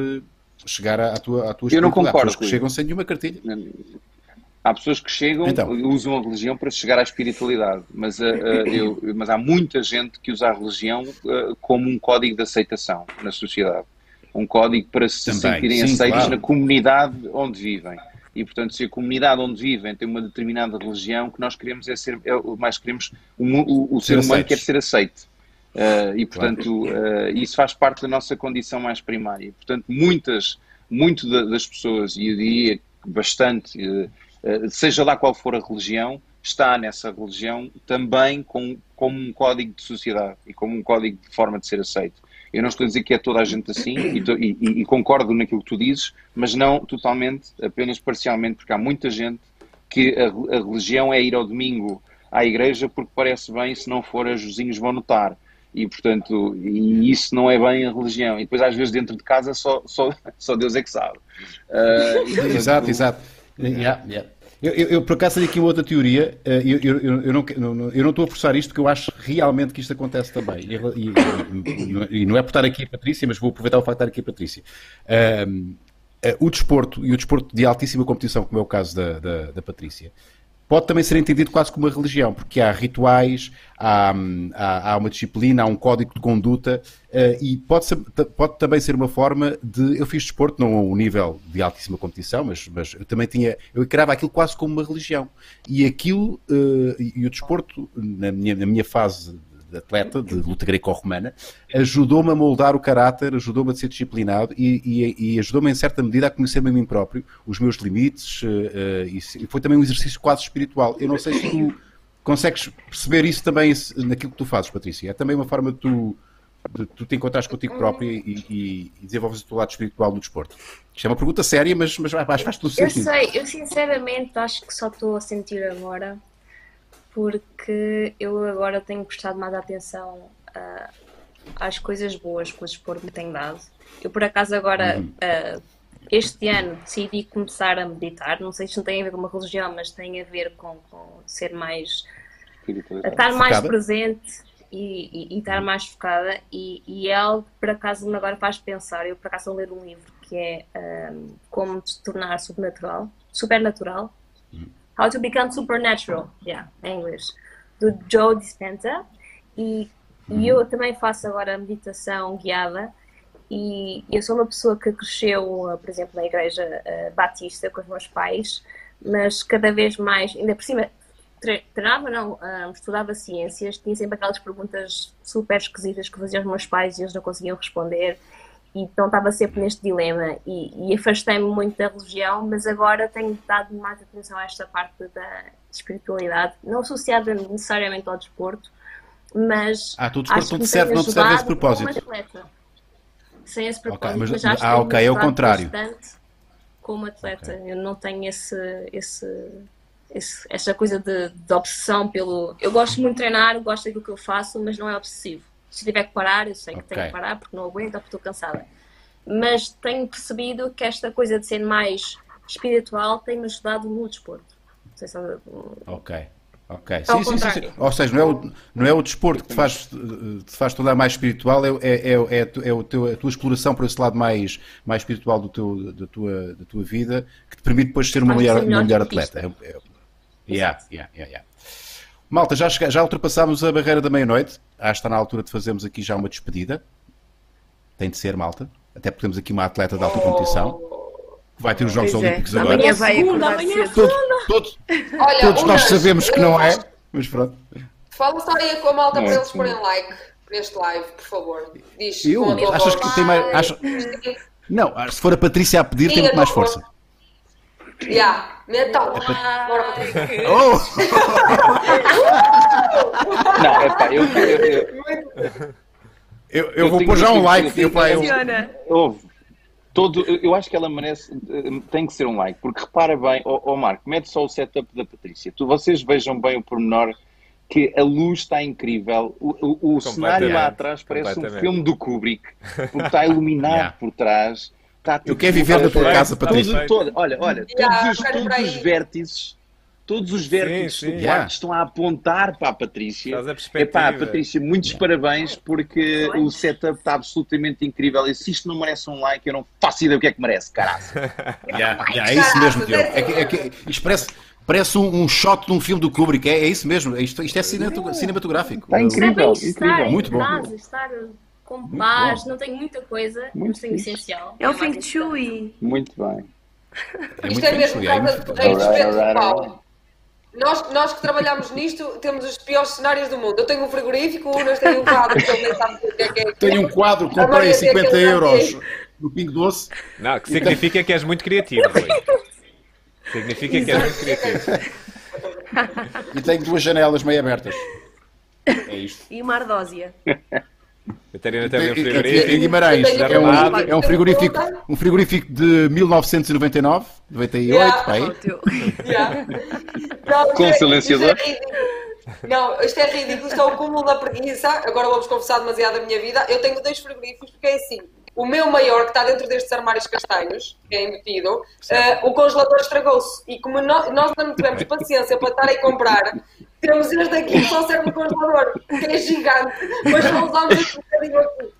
chegar à tua, à tua espiritualidade. Eu não concordo. que chegam sem nenhuma cartilha. Há pessoas que chegam então. e usam a religião para chegar à espiritualidade, mas, uh, eu, mas há muita gente que usa a religião uh, como um código de aceitação na sociedade. Um código para se Também. sentirem Sim, aceitos claro. na comunidade onde vivem. E, portanto, se a comunidade onde vivem tem uma determinada religião, o que nós queremos é ser, é, mais queremos, o, o, o ser, ser humano quer ser aceito. Uh, e, portanto, claro. isso faz parte da nossa condição mais primária. Portanto, muitas, muito das pessoas, e eu diria bastante, eh, seja lá qual for a religião, está nessa religião também com, como um código de sociedade e como um código de forma de ser aceito. Eu não estou a dizer que é toda a gente assim e, e, e, concordo naquilo que tu dizes, mas não totalmente, apenas parcialmente, porque há muita gente que a, a religião é ir ao domingo à igreja porque parece bem, se não for, os vizinhos vão notar. E, portanto, e isso não é bem a religião. E depois, às vezes, dentro de casa, só, só, só Deus é que sabe. Uh, e, portanto, exato, exato. Yeah, yeah. Eu, eu, eu, por acaso tenho aqui uma outra teoria, eh, eu, eu, eu, não, eu não estou a forçar isto porque eu acho realmente que isto acontece também. E, e, não é por estar aqui a Patrícia, mas vou aproveitar o facto de estar aqui a Patrícia. Eh, o desporto, e o desporto de altíssima competição, como é o caso da, da, da Patrícia, pode também ser entendido quase como uma religião, porque há rituais, há, há, há uma disciplina, há um código de conduta uh, e pode, ser, pode também ser uma forma de. Eu fiz desporto, não a um nível de altíssima competição, mas, mas eu também tinha. Eu encarava aquilo quase como uma religião. E aquilo, uh, e o desporto, na minha, na minha fase atleta de luta greco-romana, ajudou-me a moldar o caráter, ajudou-me a ser disciplinado e, e, e ajudou-me em certa medida a conhecer-me a mim próprio, os meus limites, uh, uh, e foi também um exercício quase espiritual. Eu não sei se tu consegues perceber isso também naquilo que tu fazes, Patrícia. É também uma forma de tu, de, tu te encontrares contigo próprio e, e, e desenvolves o teu lado espiritual no desporto. Isto é uma pergunta séria, mas, mas faz todo sentido. Eu sei, eu sinceramente acho que só estou a sentir agora porque eu agora tenho prestado mais atenção uh, às coisas boas que o desporto me tem dado. Eu, por acaso, agora, uhum. uh, este ano decidi começar a meditar. Não sei se não tem a ver com uma religião, mas tem a ver com, com ser mais. estar mais focada. presente e, e, e, estar mais focada. E, e é algo que por acaso me agora faz pensar. Eu por acaso vou ler um livro que é um, Como te tornar supernatural. Supernatural. Hum. How to Become Supernatural. Yeah, em inglês. Do Joe Dispenza. E, e eu também faço agora meditação guiada e eu sou uma pessoa que cresceu, por exemplo, na igreja uh, batista com os meus pais, mas cada vez mais, ainda por cima, treinava, não, uh, estudava ciências, tinha sempre aquelas perguntas super esquisitas que faziam os meus pais e eles não conseguiam responder. Então estava sempre neste dilema e, e afastei-me muito da religião, mas agora tenho dado mais atenção a esta parte da espiritualidade, não associada necessariamente ao desporto, mas. Ah, tu o desporto não te serve, não te serve esse propósito sem esse propósito, okay, mas, mas já ah, ok, é o contrário. Como atleta, okay. eu não tenho esse, esse, esse, essa coisa de, de, obsessão pelo. Eu gosto muito de treinar, gosto daquilo que eu faço, mas não é obsessivo. Se tiver que parar, eu sei que okay. tenho que parar porque não aguento ou porque estou cansada. Mas tenho percebido que esta coisa de ser mais espiritual tem-me ajudado no desporto. Não sei se... Ok. Ok, sim, sim, sim, sim, Ou seja, não é o, não é o desporto que te faz, te faz tornar mais espiritual, é, é, é, é, o teu, a tua exploração para esse lado mais, mais espiritual do teu, da, tua, da tua vida que te permite depois ser uma mulher, uma mulher atleta. É, é, yeah, yeah, yeah, yeah. Malta, já, já ultrapassámos a barreira da meia-noite. Acho que está na altura de fazermos aqui já uma despedida. Tem de ser, malta. Até porque temos aqui uma atleta de alta competição. Vai ter os Jogos pois é. Olímpicos é. agora. Amanhã vai segunda, amanhã todos, todos, Olha, todos nós sabemos que não é, mas pronto. Fala só aí com a malta para eles porem like neste live, por favor. Diz Eu? Achas que tem mais. Acho... Não, se for a Patrícia a pedir, Sim, tem muito mais força. Yeah. lá. É Bora. Oh! não, é pá, eu. Eu, eu, eu, eu vou pôr já um like. Eu, pá, eu, eu, Todo, eu acho que ela merece, tem que ser um like, porque repara bem, ó oh, oh Marco, mete só o setup da Patrícia. Tu, vocês vejam bem o pormenor que a luz está incrível, o, o, o cenário lá atrás parece um filme do Kubrick, porque está iluminado yeah. por trás. Está eu quero viver na tua casa, Patrícia. Todo, olha, olha, yeah, todos, os, todos os vértices todos os vértices sim, sim. do quarto yeah. estão a apontar para a Patrícia. É pá, Patrícia, muitos yeah. parabéns porque o setup está absolutamente incrível. E se isto não merece um like, eu não faço ideia o que é que merece, caralho. yeah, yeah, é isso mesmo, Diogo. É que, é que, isto parece, parece um, um, shot de um filme do Kubrick. É, é isso mesmo. Isto, isto é cinematográfico. Está incrível. incrível. Muito bom. Estar com paz, não tem muita coisa, muito mas tem essencial. É o Feng Shui. Muito bem. É Isto é mesmo causa do respeito do Paulo. Nós, nós que trabalhamos nisto temos os piores cenários do mundo. Eu tenho um frigorífico, o Unas tem um quadro que ele nem sabe o que é que é. Tenho um quadro, comprei 50 euros no Pingo Doce. Não, que significa que és muito criativo. Significa que és muito criativo. E tenho duas janelas meio abertas. É isto. E uma ardósia. Catarina também um frigorífico. Em Guimarães. É um, é um, frigorífico, um frigorífico de 1999, 98, yeah. aí. Yeah. Não, Com é, silenciador. É não, isto é ridículo, isto é o cúmulo da preguiça. Agora vamos confessar demasiado a minha vida. Eu tenho dois frigoríficos porque é assim. O meu maior, que está dentro destes armários castanhos, que é embutido, uh, o congelador estragou-se. E como nós, nós não tivemos paciência para estar a comprar, temos este aqui que só serve o congelador, que é gigante, mas não usamos este bocadinho aqui.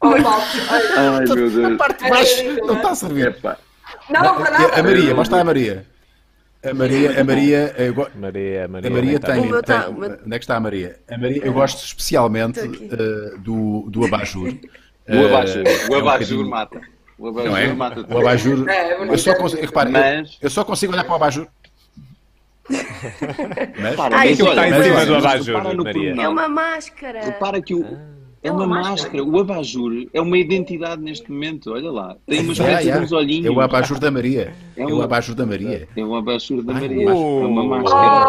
Oh, Ai, meu Deus. A parte de baixo é não está a servir. Não, para nada. A Maria, mostra a Maria. A Maria, a Maria, go... Maria, Maria, a Maria tem, tem, tá, onde é que está a Maria? A Maria, eu gosto especialmente uh, do, do abajur. O abajur, uh, o abajur é um mata. O abajur não é? mata. O abajur, é, é eu, só consigo, repare, Mas... eu, eu, só consigo olhar para o abajur. Mas, para, Ai, que está em cima do abajur, Maria? É uma máscara. Repara que o, ah. É uma máscara. O abajur é uma identidade neste momento. Olha lá. Tem umas yeah, yeah. uns olhinhos. É o abajur da Maria. É, é o abajur da Maria. É o abajur da Maria. Oh, é uma máscara.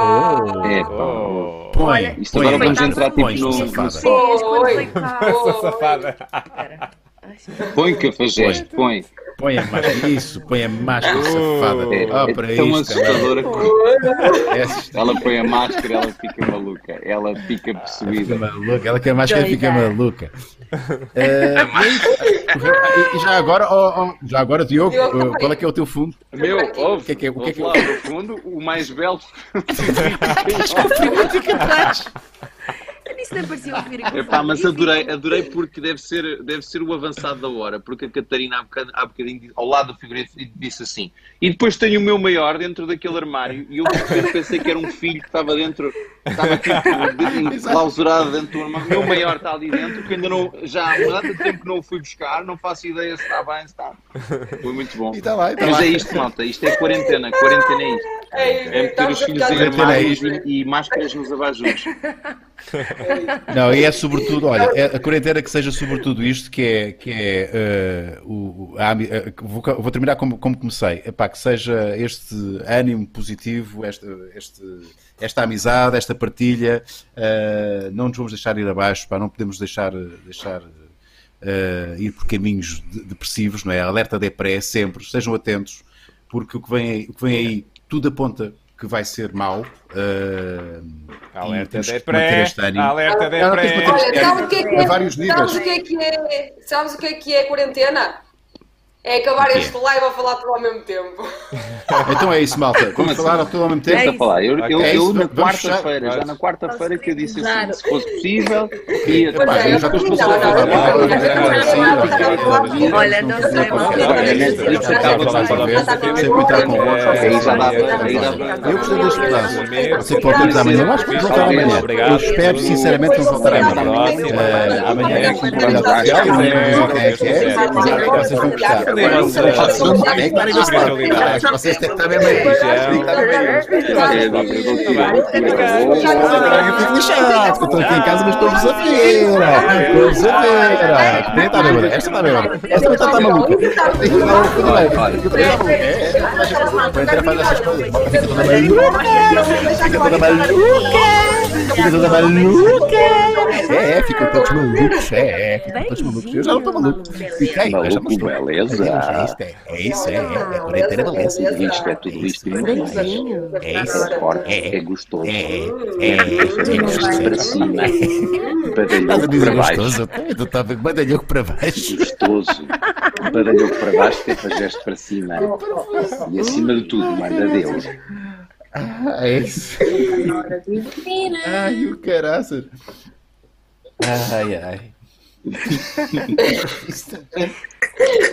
Oh, é, pá. Oh. Põe, Isto agora vamos entrar tipo no... Safada. Põe cafajeste, põe. Põe a máscara, isso, põe a máscara, safada. É, oh, é para tão isto, assustadora que ela põe a máscara, ela fica maluca, ela fica Fica possuída. maluca, ela que a máscara fica maluca. Eh, e já agora, oh, oh, já agora, Diogo, eh, qual é que é o teu fundo? Meu, ouve, O que é que é- o que é que é? no fundo, o mais belo. Eu disse nem parecia um. Epá, mas adorei, adorei porque deve ser, deve ser o avançado da hora, porque a Catarina há bocadinho, há bocadinho ao lado do frigorífico disse assim, e depois tenho o meu maior dentro daquele armário, e eu pensei que era um filho que estava dentro, estava tipo enclausurado dentro do armário, o meu maior está ali dentro, que ainda não, já há muito tempo que não o fui buscar, não faço ideia se está bem, se está. Foi muito bom. E está lá, e está Mas lá. é isto, malta, isto é quarentena, quarentena é isto. É meter os filhos em é armários e, máscaras nos abajures. Não, e é sobretudo, olha, é a quarentena que seja sobretudo isto, que é, que é eh, o, a eh, vou, vou terminar como, como comecei, Epá, que seja este ânimo positivo, esta, este, esta amizade, esta partilha, eh, não nos vamos deixar ir abaixo, pá, não podemos deixar, deixar ir por caminhos de- depressivos, não é? Alerta depré sempre, estejam atentos, porque o que vem aí, o que vem aí tudo aponta que vai ser mau. e Alerta de pré. Alerta de pré. é é? Sabes o que é que é? Sabes o que é que é quarentena? É acabar O quê? este live a falar tudo ao mesmo tempo. Então é isso, malta. Vamos assim? falar ao todo ao mesmo tempo. É Tenta falar. Eu, eu, É eu isso, na quarta-feira, já na quarta-feira que eu disse assim, Claro. se fosse possível, ia Pois Pá, é, eu já eu estou a falar. não, não, não, não, Olha, não sei, dá Eu gostei deste pedaço. Sei que voltamos amanhã. Eu acho que vamos voltar amanhã. Eu espero sinceramente que vamos voltar amanhã. Eh, Amanhã é. Não é que é. Mas acho que vocês vão gostar. É gostar. Vocês aí. Aí. Eu fico que eu estou aqui em casa, mas estou-vos a ver. Estou-vos a ver. Quem está bem, Esta está bem. Esta também está maluca. Esta está maluca. Eu também está maluca. É, é, faz essas coisas. Fica toda maluca. Fica toda maluca. Fica toda maluca. É, é. É, é, todos malucos. Eu já não estou maluco. Já não Maluco, estou. É é, é isso, é, é, é quarentena beleza. Tudo isto é tudo isto e muito mais. É isso, É forte, é, é gostoso. é, é, Isto para cima, Estás a badalhoco para baixo. gostoso? Eu estava com badalhoco para baixo. Gostoso. Badalhoco para baixo que é para gesto para cima. E acima de tudo, manda Deus. Ah, é isso. Ai, o caraças. Ai, ai.